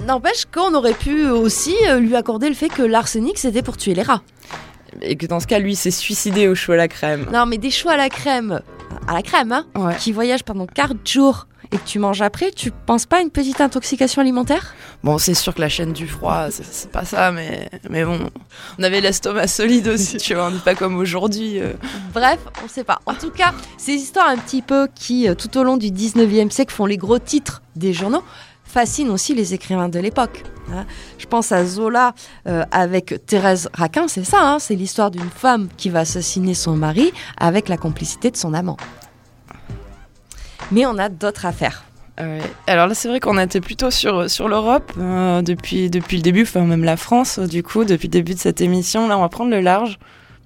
N'empêche qu'on aurait pu aussi euh, lui accorder le fait que l'arsenic c'était pour tuer les rats. Et que dans ce cas, lui, s'est suicidé au chou à la crème. Non mais des choux à la crème, à la crème, hein, Ouais. qui voyagent pendant 4 jours et que tu manges après, tu penses pas à une petite intoxication alimentaire? Bon, c'est sûr que la chaîne du froid, c'est- pas ça, mais, mais bon, on avait l'estomac solide aussi, tu vois, on n'est pas comme aujourd'hui. euh. Bref, on sait pas. En tout cas, ces histoires un petit peu qui, euh, tout au long du 19e siècle, font les gros titres des journaux, fascinent aussi les écrivains de l'époque. hein. Je pense à Zola euh, avec Thérèse Raquin, c'est ça, hein, c'est l'histoire d'une femme qui va assassiner son mari avec la complicité de son amant. Mais on a d'autres affaires. Alors là, c'est vrai qu'on était plutôt sur, sur l'Europe euh, depuis, depuis le début, enfin même la France, du coup, depuis le début de cette émission. Là, on va prendre le large.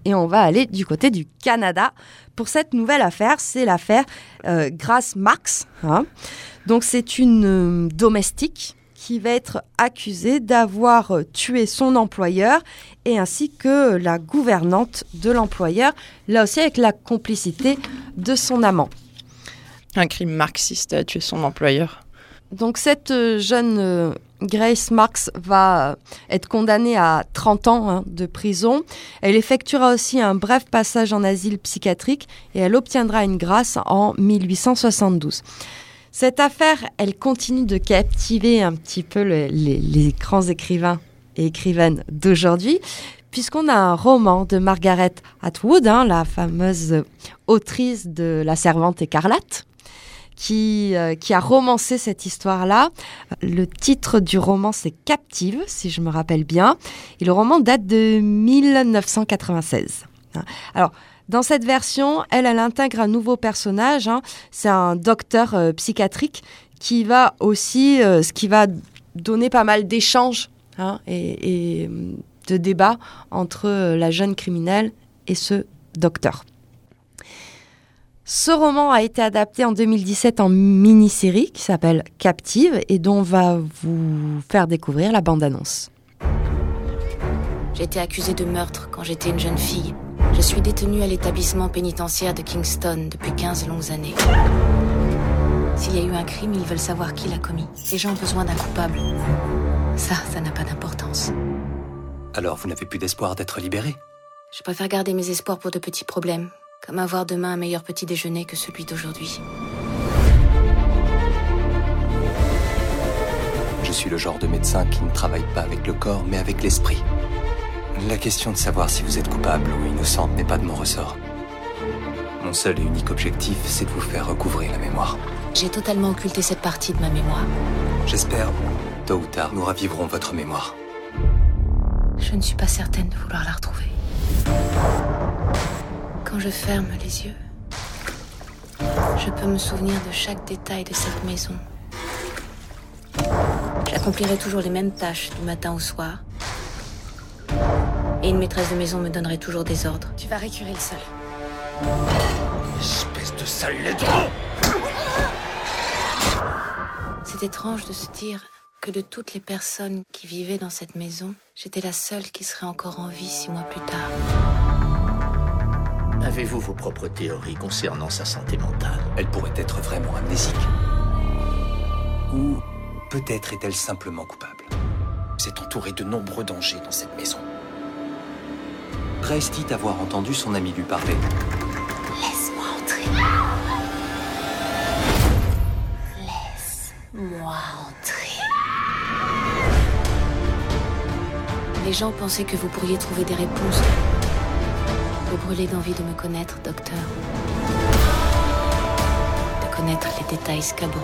Et on va aller du côté du Canada. Pour cette nouvelle affaire, c'est l'affaire euh, Grace Marks. hein. Donc c'est une euh, domestique qui va être accusée d'avoir euh, tué son employeur et ainsi que la gouvernante de l'employeur, là aussi avec la complicité de son amant. Un crime marxiste a tué son employeur. Donc cette euh, jeune euh, Grace Marks va être condamnée à 30 ans hein, de prison. Elle effectuera aussi un bref passage en asile psychiatrique et elle obtiendra une grâce en 1872. Cette affaire, elle continue de captiver un petit peu le- les, les grands écrivains et écrivaines d'aujourd'hui, puisqu'on a un roman de Margaret Atwood, hein, la fameuse autrice de La Servante écarlate, qui, euh, qui a romancé cette histoire-là. Le titre du roman, c'est Captive, si je me rappelle bien. Et le roman date de 1996. Hein. Alors, dans cette version, elle, elle intègre un nouveau personnage. hein. C'est un docteur euh, psychiatrique qui va aussi, euh, ce qui va donner pas mal d'échanges hein, et, de débats entre la jeune criminelle et ce docteur. Ce roman a été adapté en 2017 en mini-série qui s'appelle Captive et dont on va vous faire découvrir la bande-annonce. J'étais accusée de meurtre quand j'étais une jeune fille. Je suis détenue à l'établissement pénitentiaire de Kingston depuis 15 longues années. S'il y a eu un crime, ils veulent savoir qui l'a commis. Les gens ont besoin d'un coupable. Ça, ça n'a pas d'importance. Alors vous n'avez plus d'espoir d'être libéré? Je préfère garder mes espoirs pour de petits problèmes, comme avoir demain un meilleur petit déjeuner que celui d'aujourd'hui. Je suis le genre de médecin qui ne travaille pas avec le corps, mais avec l'esprit. La question de savoir si vous êtes coupable ou innocente n'est pas de mon ressort. Mon seul et unique objectif, c'est de vous faire recouvrer la mémoire. J'ai totalement occulté cette partie de ma mémoire. J'espère, tôt ou tard, nous ravivrons votre mémoire. Je ne suis pas certaine de vouloir la retrouver. Quand je ferme les yeux, je peux me souvenir de chaque détail de cette maison. J'accomplirai toujours les mêmes tâches du matin au soir. Et une maîtresse de maison me donnerait toujours des ordres. Tu vas récurer le sol. Espèce de sale laidron C'est étrange de se dire que de toutes les personnes qui vivaient dans cette maison, j'étais la seule qui serait encore en vie six mois plus tard. Avez-vous vos propres théories concernant sa santé mentale Elle pourrait être vraiment amnésique. Ou peut-être est-elle simplement coupable. Vous êtes entouré de nombreux dangers dans cette maison. Grace dit avoir entendu son ami lui parler. Laisse-moi entrer. Laisse-moi entrer. Les gens pensaient que vous pourriez trouver des réponses. Vous brûlez d'envie de me connaître, docteur. De connaître les détails scabreux.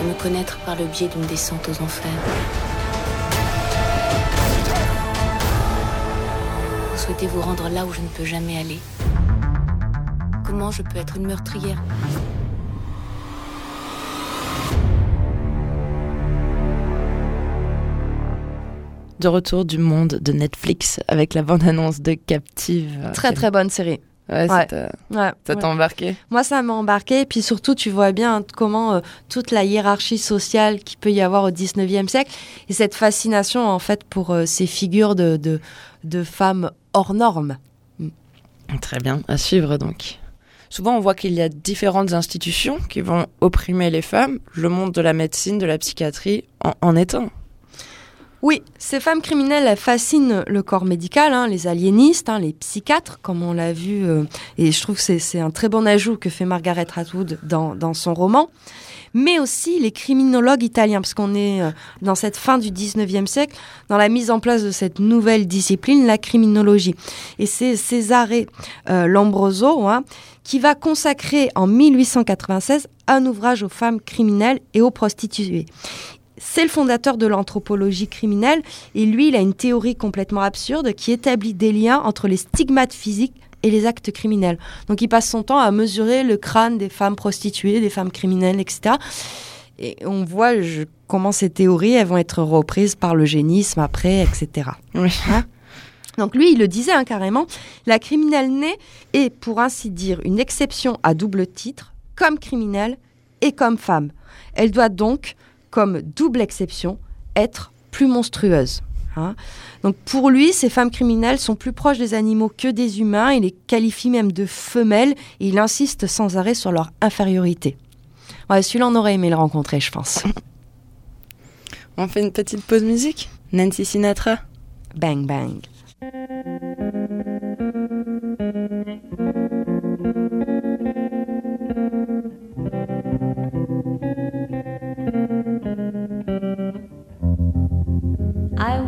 De me connaître par le biais d'une descente aux enfers. Vous souhaitez vous rendre là où je ne peux jamais aller? Comment je peux être une meurtrière? De retour du monde de Netflix avec la bande-annonce de Captive. Très très bonne série. Ouais, ça Ouais. t'a Ouais, ça ouais. t'a embarqué. Moi, ça m'a embarqué. Et puis surtout, tu vois bien comment euh, toute la hiérarchie sociale qu'il peut y avoir au 19e siècle et cette fascination, en fait, pour euh, ces figures de, de, de femmes hors normes. Très bien, à suivre donc. Souvent, on voit qu'il y a différentes institutions qui vont opprimer les femmes. Le monde de la médecine, de la psychiatrie en, en est un. Oui, ces femmes criminelles, elles fascinent le corps médical, hein, les aliénistes, hein, les psychiatres, comme on l'a vu. euh, et je trouve que c'est- un très bon ajout que fait Margaret Atwood dans, dans son roman. Mais aussi les criminologues italiens, parce qu'on est euh, dans cette fin du 19e siècle, dans la mise en place de cette nouvelle discipline, la criminologie. Et c'est Cesare euh, Lombroso hein, qui va consacrer en 1896 un ouvrage aux femmes criminelles et aux prostituées. C'est le fondateur de l'anthropologie criminelle et lui, il a une théorie complètement absurde qui établit des liens entre les stigmates physiques et les actes criminels. Donc il passe son temps à mesurer le crâne des femmes prostituées, des femmes criminelles, etc. Et on voit je- comment ces théories elles vont être reprises par l'eugénisme après, etc. Oui. Hein? Donc lui, il le disait hein, carrément, la criminelle née est, pour ainsi dire, une exception à double titre, comme criminelle et comme femme. Elle doit donc, comme double exception, être plus monstrueuse. hein. Donc pour lui, ces femmes criminelles sont plus proches des animaux que des humains. Il les qualifie même de femelles et il insiste sans arrêt sur leur infériorité. Ouais, celui-là, on aurait aimé le rencontrer, je pense. On fait une petite pause musique? Nancy Sinatra? Bang bang.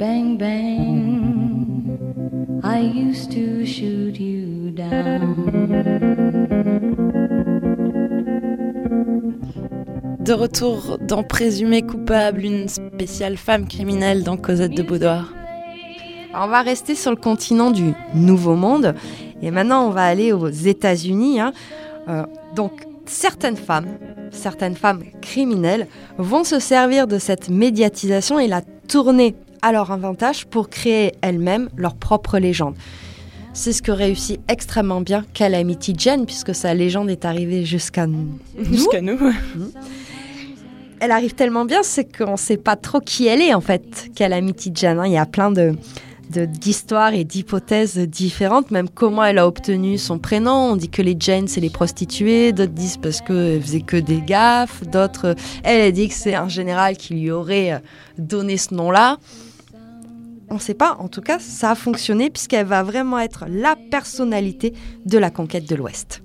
bang, bang. I used to shoot you down. De retour dans Présumé coupable, une spéciale femme criminelle dans Cosette de Boudoir. Alors, on va rester sur le continent du Nouveau Monde et maintenant on va aller aux États-Unis. hein. Euh, donc certaines femmes, certaines femmes criminelles vont se servir de cette médiatisation et la tourner à leur avantage pour créer elles-mêmes leur propre légende. C'est ce que réussit extrêmement bien Calamity Jane puisque sa légende est arrivée jusqu'à nous. Jusqu'à nous. Elle arrive tellement bien, c'est qu'on ne sait pas trop qui elle est en fait, Calamity Jane. hein. Il y a plein de d'histoires et d'hypothèses différentes, même comment elle a obtenu son prénom. On dit que les Jane, c'est les prostituées, d'autres disent parce qu'elle faisait que des gaffes, d'autres, elle, elle dit que c'est un général qui lui aurait euh, donné ce nom-là. On ne sait pas, en tout cas, ça a fonctionné puisqu'elle va vraiment être la personnalité de la conquête de l'Ouest.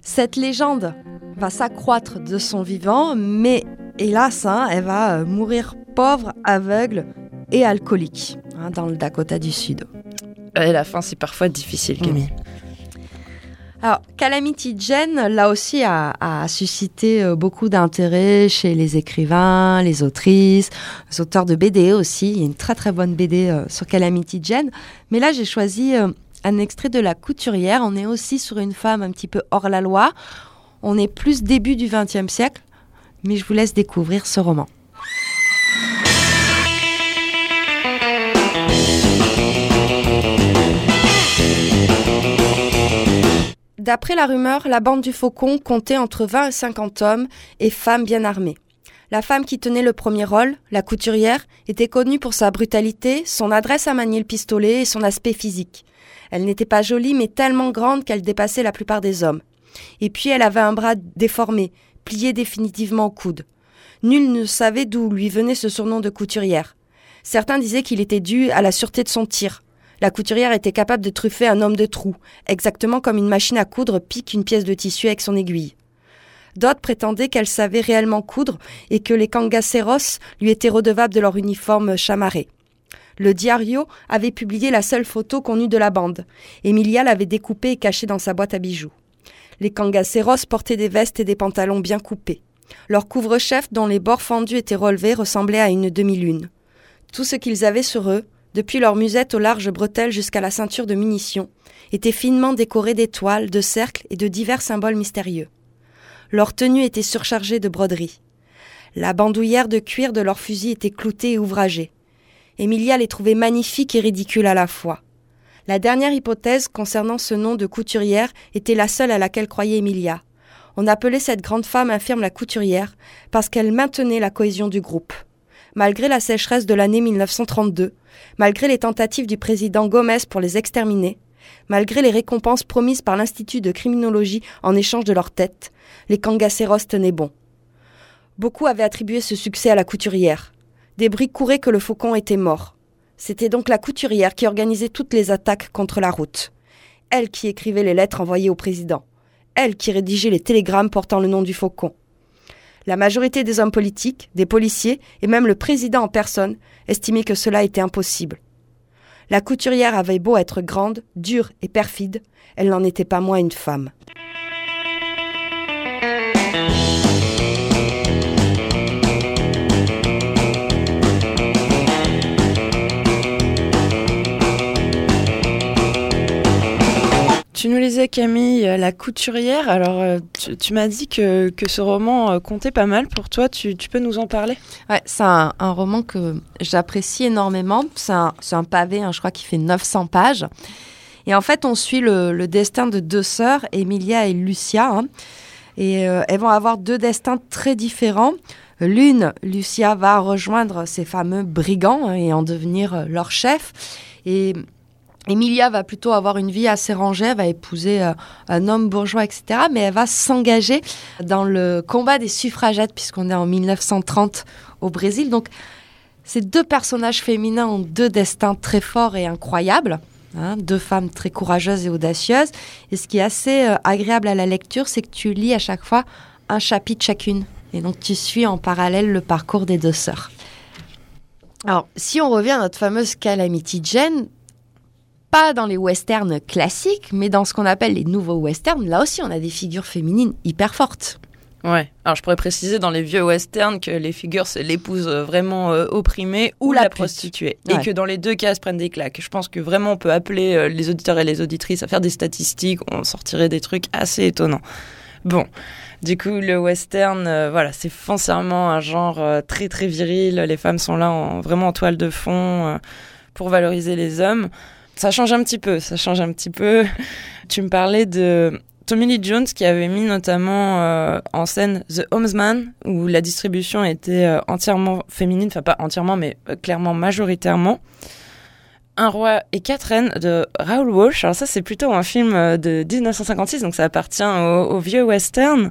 Cette légende va s'accroître de son vivant, mais hélas, hein, elle va euh, mourir pauvre, aveugle et alcoolique hein, dans le Dakota du Sud. Et la fin, c'est parfois difficile, Camille. Alors, Calamity Jane, là aussi, a, suscité euh, beaucoup d'intérêt chez les écrivains, les autrices, les auteurs de BD aussi. Il y a une très très bonne BD euh, sur Calamity Jane. Mais là, j'ai choisi euh, un extrait de La Couturière. On est aussi sur une femme un petit peu hors la loi. On est plus début du XXe siècle, mais je vous laisse découvrir ce roman. D'après la rumeur, la bande du Faucon comptait entre 20 et 50 hommes et femmes bien armés. La femme qui tenait le premier rôle, la couturière, était connue pour sa brutalité, son adresse à manier le pistolet et son aspect physique. Elle n'était pas jolie, mais tellement grande qu'elle dépassait la plupart des hommes. Et puis elle avait un bras déformé, plié définitivement au coude. Nul ne savait d'où lui venait ce surnom de couturière. Certains disaient qu'il était dû à la sûreté de son tir. La couturière était capable de truffer un homme de trou, exactement comme une machine à coudre pique une pièce de tissu avec son aiguille. D'autres prétendaient qu'elle savait réellement coudre et que les cangaceros lui étaient redevables de leur uniforme chamarré. Le Diario avait publié la seule photo qu'on eut de la bande. Emilia l'avait découpée et cachée dans sa boîte à bijoux. Les cangaceros portaient des vestes et des pantalons bien coupés. Leur couvre-chef, dont les bords fendus étaient relevés, ressemblait à une demi-lune. Tout ce qu'ils avaient sur eux, depuis leur musette aux larges bretelles jusqu'à la ceinture de munitions, était finement décoré d'étoiles, de cercles et de divers symboles mystérieux. Leur tenue était surchargée de broderies. La bandoulière de cuir de leur fusil était cloutée et ouvragée. Emilia les trouvait magnifiques et ridicules à la fois. La dernière hypothèse concernant ce nom de couturière était la seule à laquelle croyait Emilia. On appelait cette grande femme infirme la couturière parce qu'elle maintenait la cohésion du groupe. Malgré la sécheresse de l'année 1932, malgré les tentatives du président Gomez pour les exterminer, malgré les récompenses promises par l'Institut de criminologie en échange de leur tête, les Kangaceros tenaient bon. Beaucoup avaient attribué ce succès à la couturière. Des bruits couraient que le faucon était mort. C'était donc la couturière qui organisait toutes les attaques contre la route. Elle qui écrivait les lettres envoyées au président. Elle qui rédigeait les télégrammes portant le nom du faucon. La majorité des hommes politiques, des policiers et même le président en personne estimaient que cela était impossible. La couturière avait beau être grande, dure et perfide, elle n'en était pas moins une femme. Tu nous lisais Camille, euh, La couturière. Alors, euh, tu, m'as dit que, que ce roman euh, comptait pas mal pour toi. Tu, peux nous en parler? Ouais, c'est un, un roman que j'apprécie énormément. C'est un, un pavé, hein, je crois, qui fait 900 pages. Et en fait, on suit le, le destin de deux sœurs, Emilia et Lucia. hein. Et elles vont avoir deux destins très différents. L'une, Lucia, va rejoindre ces fameux brigands hein, et en devenir leur chef. Et Emilia va plutôt avoir une vie assez rangée, elle va épouser euh, un homme bourgeois, etc. Mais elle va s'engager dans le combat des suffragettes, puisqu'on est en 1930 au Brésil. Donc, ces deux personnages féminins ont deux destins très forts et incroyables. hein, deux femmes très courageuses et audacieuses. Et ce qui est assez euh, agréable à la lecture, c'est que tu lis à chaque fois un chapitre chacune. Et donc, tu suis en parallèle le parcours des deux sœurs. Alors, si on revient à notre fameuse Calamity Jane, pas dans les westerns classiques, mais dans ce qu'on appelle les nouveaux westerns, là aussi on a des figures féminines hyper fortes. Ouais. Alors, je pourrais préciser dans les vieux westerns que les figures, c'est l'épouse euh, vraiment euh, opprimée ou, Ou la, prostituée. Ouais. Et que dans les deux cas, elles se prennent des claques. Je pense que vraiment, on peut appeler euh, les auditeurs et les auditrices à faire des statistiques. On sortirait des trucs assez étonnants. Bon. Du coup, le western, euh, voilà, c'est foncièrement un genre euh, très très viril. Les femmes sont là en, vraiment en toile de fond euh, pour valoriser les hommes. Ça change un petit peu, ça change un petit peu. *laughs* tu me parlais de Tommy Lee Jones qui avait mis notamment euh, en scène The Homesman où la distribution était euh, entièrement féminine, enfin pas entièrement mais euh, clairement majoritairement. Un roi et quatre reines de Raoul Walsh. Alors ça c'est plutôt un film de 1956 donc ça appartient au, vieux western.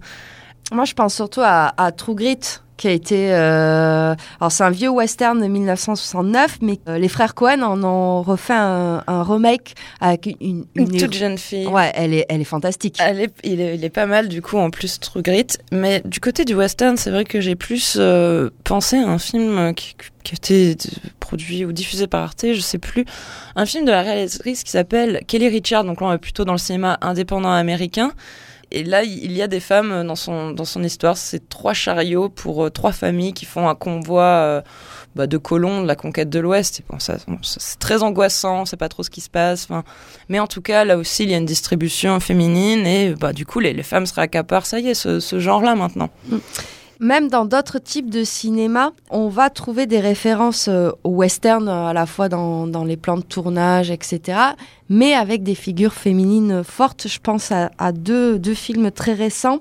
Moi je pense surtout à True Grit, qui a été... euh, Alors c'est un vieux western de 1969, mais euh, les frères Cohen en ont refait un, un remake avec une... Une, toute jeune fille. Ouais, elle est, elle est fantastique. Elle est- il, est, il est pas mal du coup en plus True Grit, mais du côté du western, c'est vrai que j'ai plus euh, pensé à un film qui, qui a été produit ou diffusé par Arte, je sais plus, un film de la réalisatrice qui s'appelle Kelly Richard, donc là on est plutôt dans le cinéma indépendant américain. Et là, il y a des femmes dans son, dans son histoire. C'est trois chariots pour euh, trois familles qui font un convoi euh, bah, de colons de la conquête de l'Ouest. C'est très angoissant, on sait pas trop ce qui se passe. Mais en tout cas, là aussi, il y a une distribution féminine et bah, du coup, les, les femmes se raccaparent. Ça y est, ce, ce genre-là maintenant. Même dans d'autres types de cinéma, on va trouver des références euh, au western, euh, à la fois dans, dans les plans de tournage, etc., mais avec des figures féminines fortes. Je pense à, à deux, deux films très récents.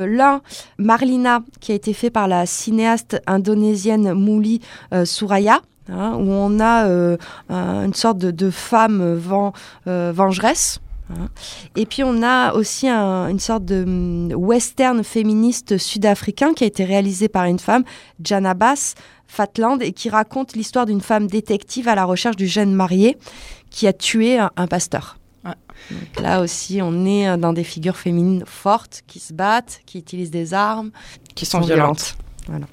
Euh, L'un, Marlina, qui a été fait par la cinéaste indonésienne Mouli euh, Suraya, hein, où on a euh, un- une sorte de, de femme ven- euh, vengeresse. Hein. Et puis on a aussi un- une sorte de hum, western féministe sud-africain qui a été réalisé par une femme, Jana Bass Fatland, et qui raconte l'histoire d'une femme détective à la recherche du jeune marié qui a tué un, un pasteur. Donc là aussi, on est euh, dans des figures féminines fortes qui se battent, qui utilisent des armes, Qui sont violentes. Voilà.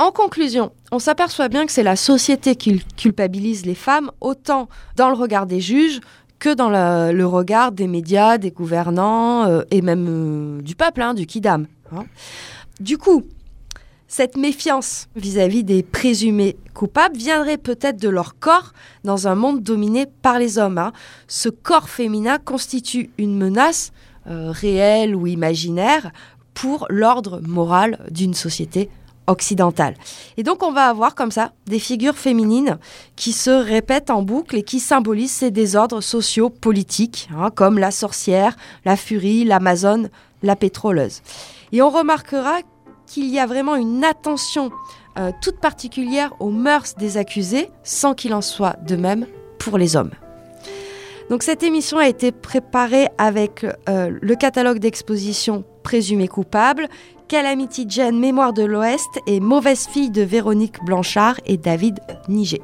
En conclusion, on s'aperçoit bien que c'est la société qui culpabilise les femmes, autant dans le regard des juges que dans le, regard des médias, des gouvernants euh, et même euh, du peuple, hein, du kidam. hein. Du coup, cette méfiance vis-à-vis des présumés coupables viendrait peut-être de leur corps dans un monde dominé par les hommes. hein. Ce corps féminin constitue une menace euh, réelle ou imaginaire pour l'ordre moral d'une société occidentale. Et donc on va avoir comme ça des figures féminines qui se répètent en boucle et qui symbolisent ces désordres sociaux, politiques, hein, comme la sorcière, la furie, l'amazone, la pétroleuse. Et on remarquera qu'il y a vraiment une attention euh, toute particulière aux mœurs des accusés, sans qu'il en soit de même pour les hommes. Donc cette émission a été préparée avec euh, le catalogue d'exposition Présumé coupable, Calamity Jane, Mémoire de l'Ouest et Mauvaise fille de Véronique Blanchard et David Niger.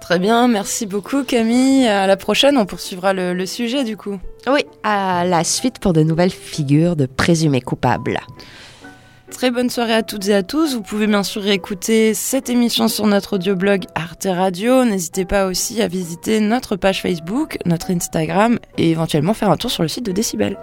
Très bien, merci beaucoup Camille. À la prochaine, on poursuivra le, le sujet du coup. Oui, à la suite pour de nouvelles figures de présumés coupables. Très bonne soirée à toutes et à tous. Vous pouvez bien sûr écouter cette émission sur notre audioblog Arte Radio. N'hésitez pas aussi à visiter notre page Facebook, notre Instagram et éventuellement faire un tour sur le site de Décibel.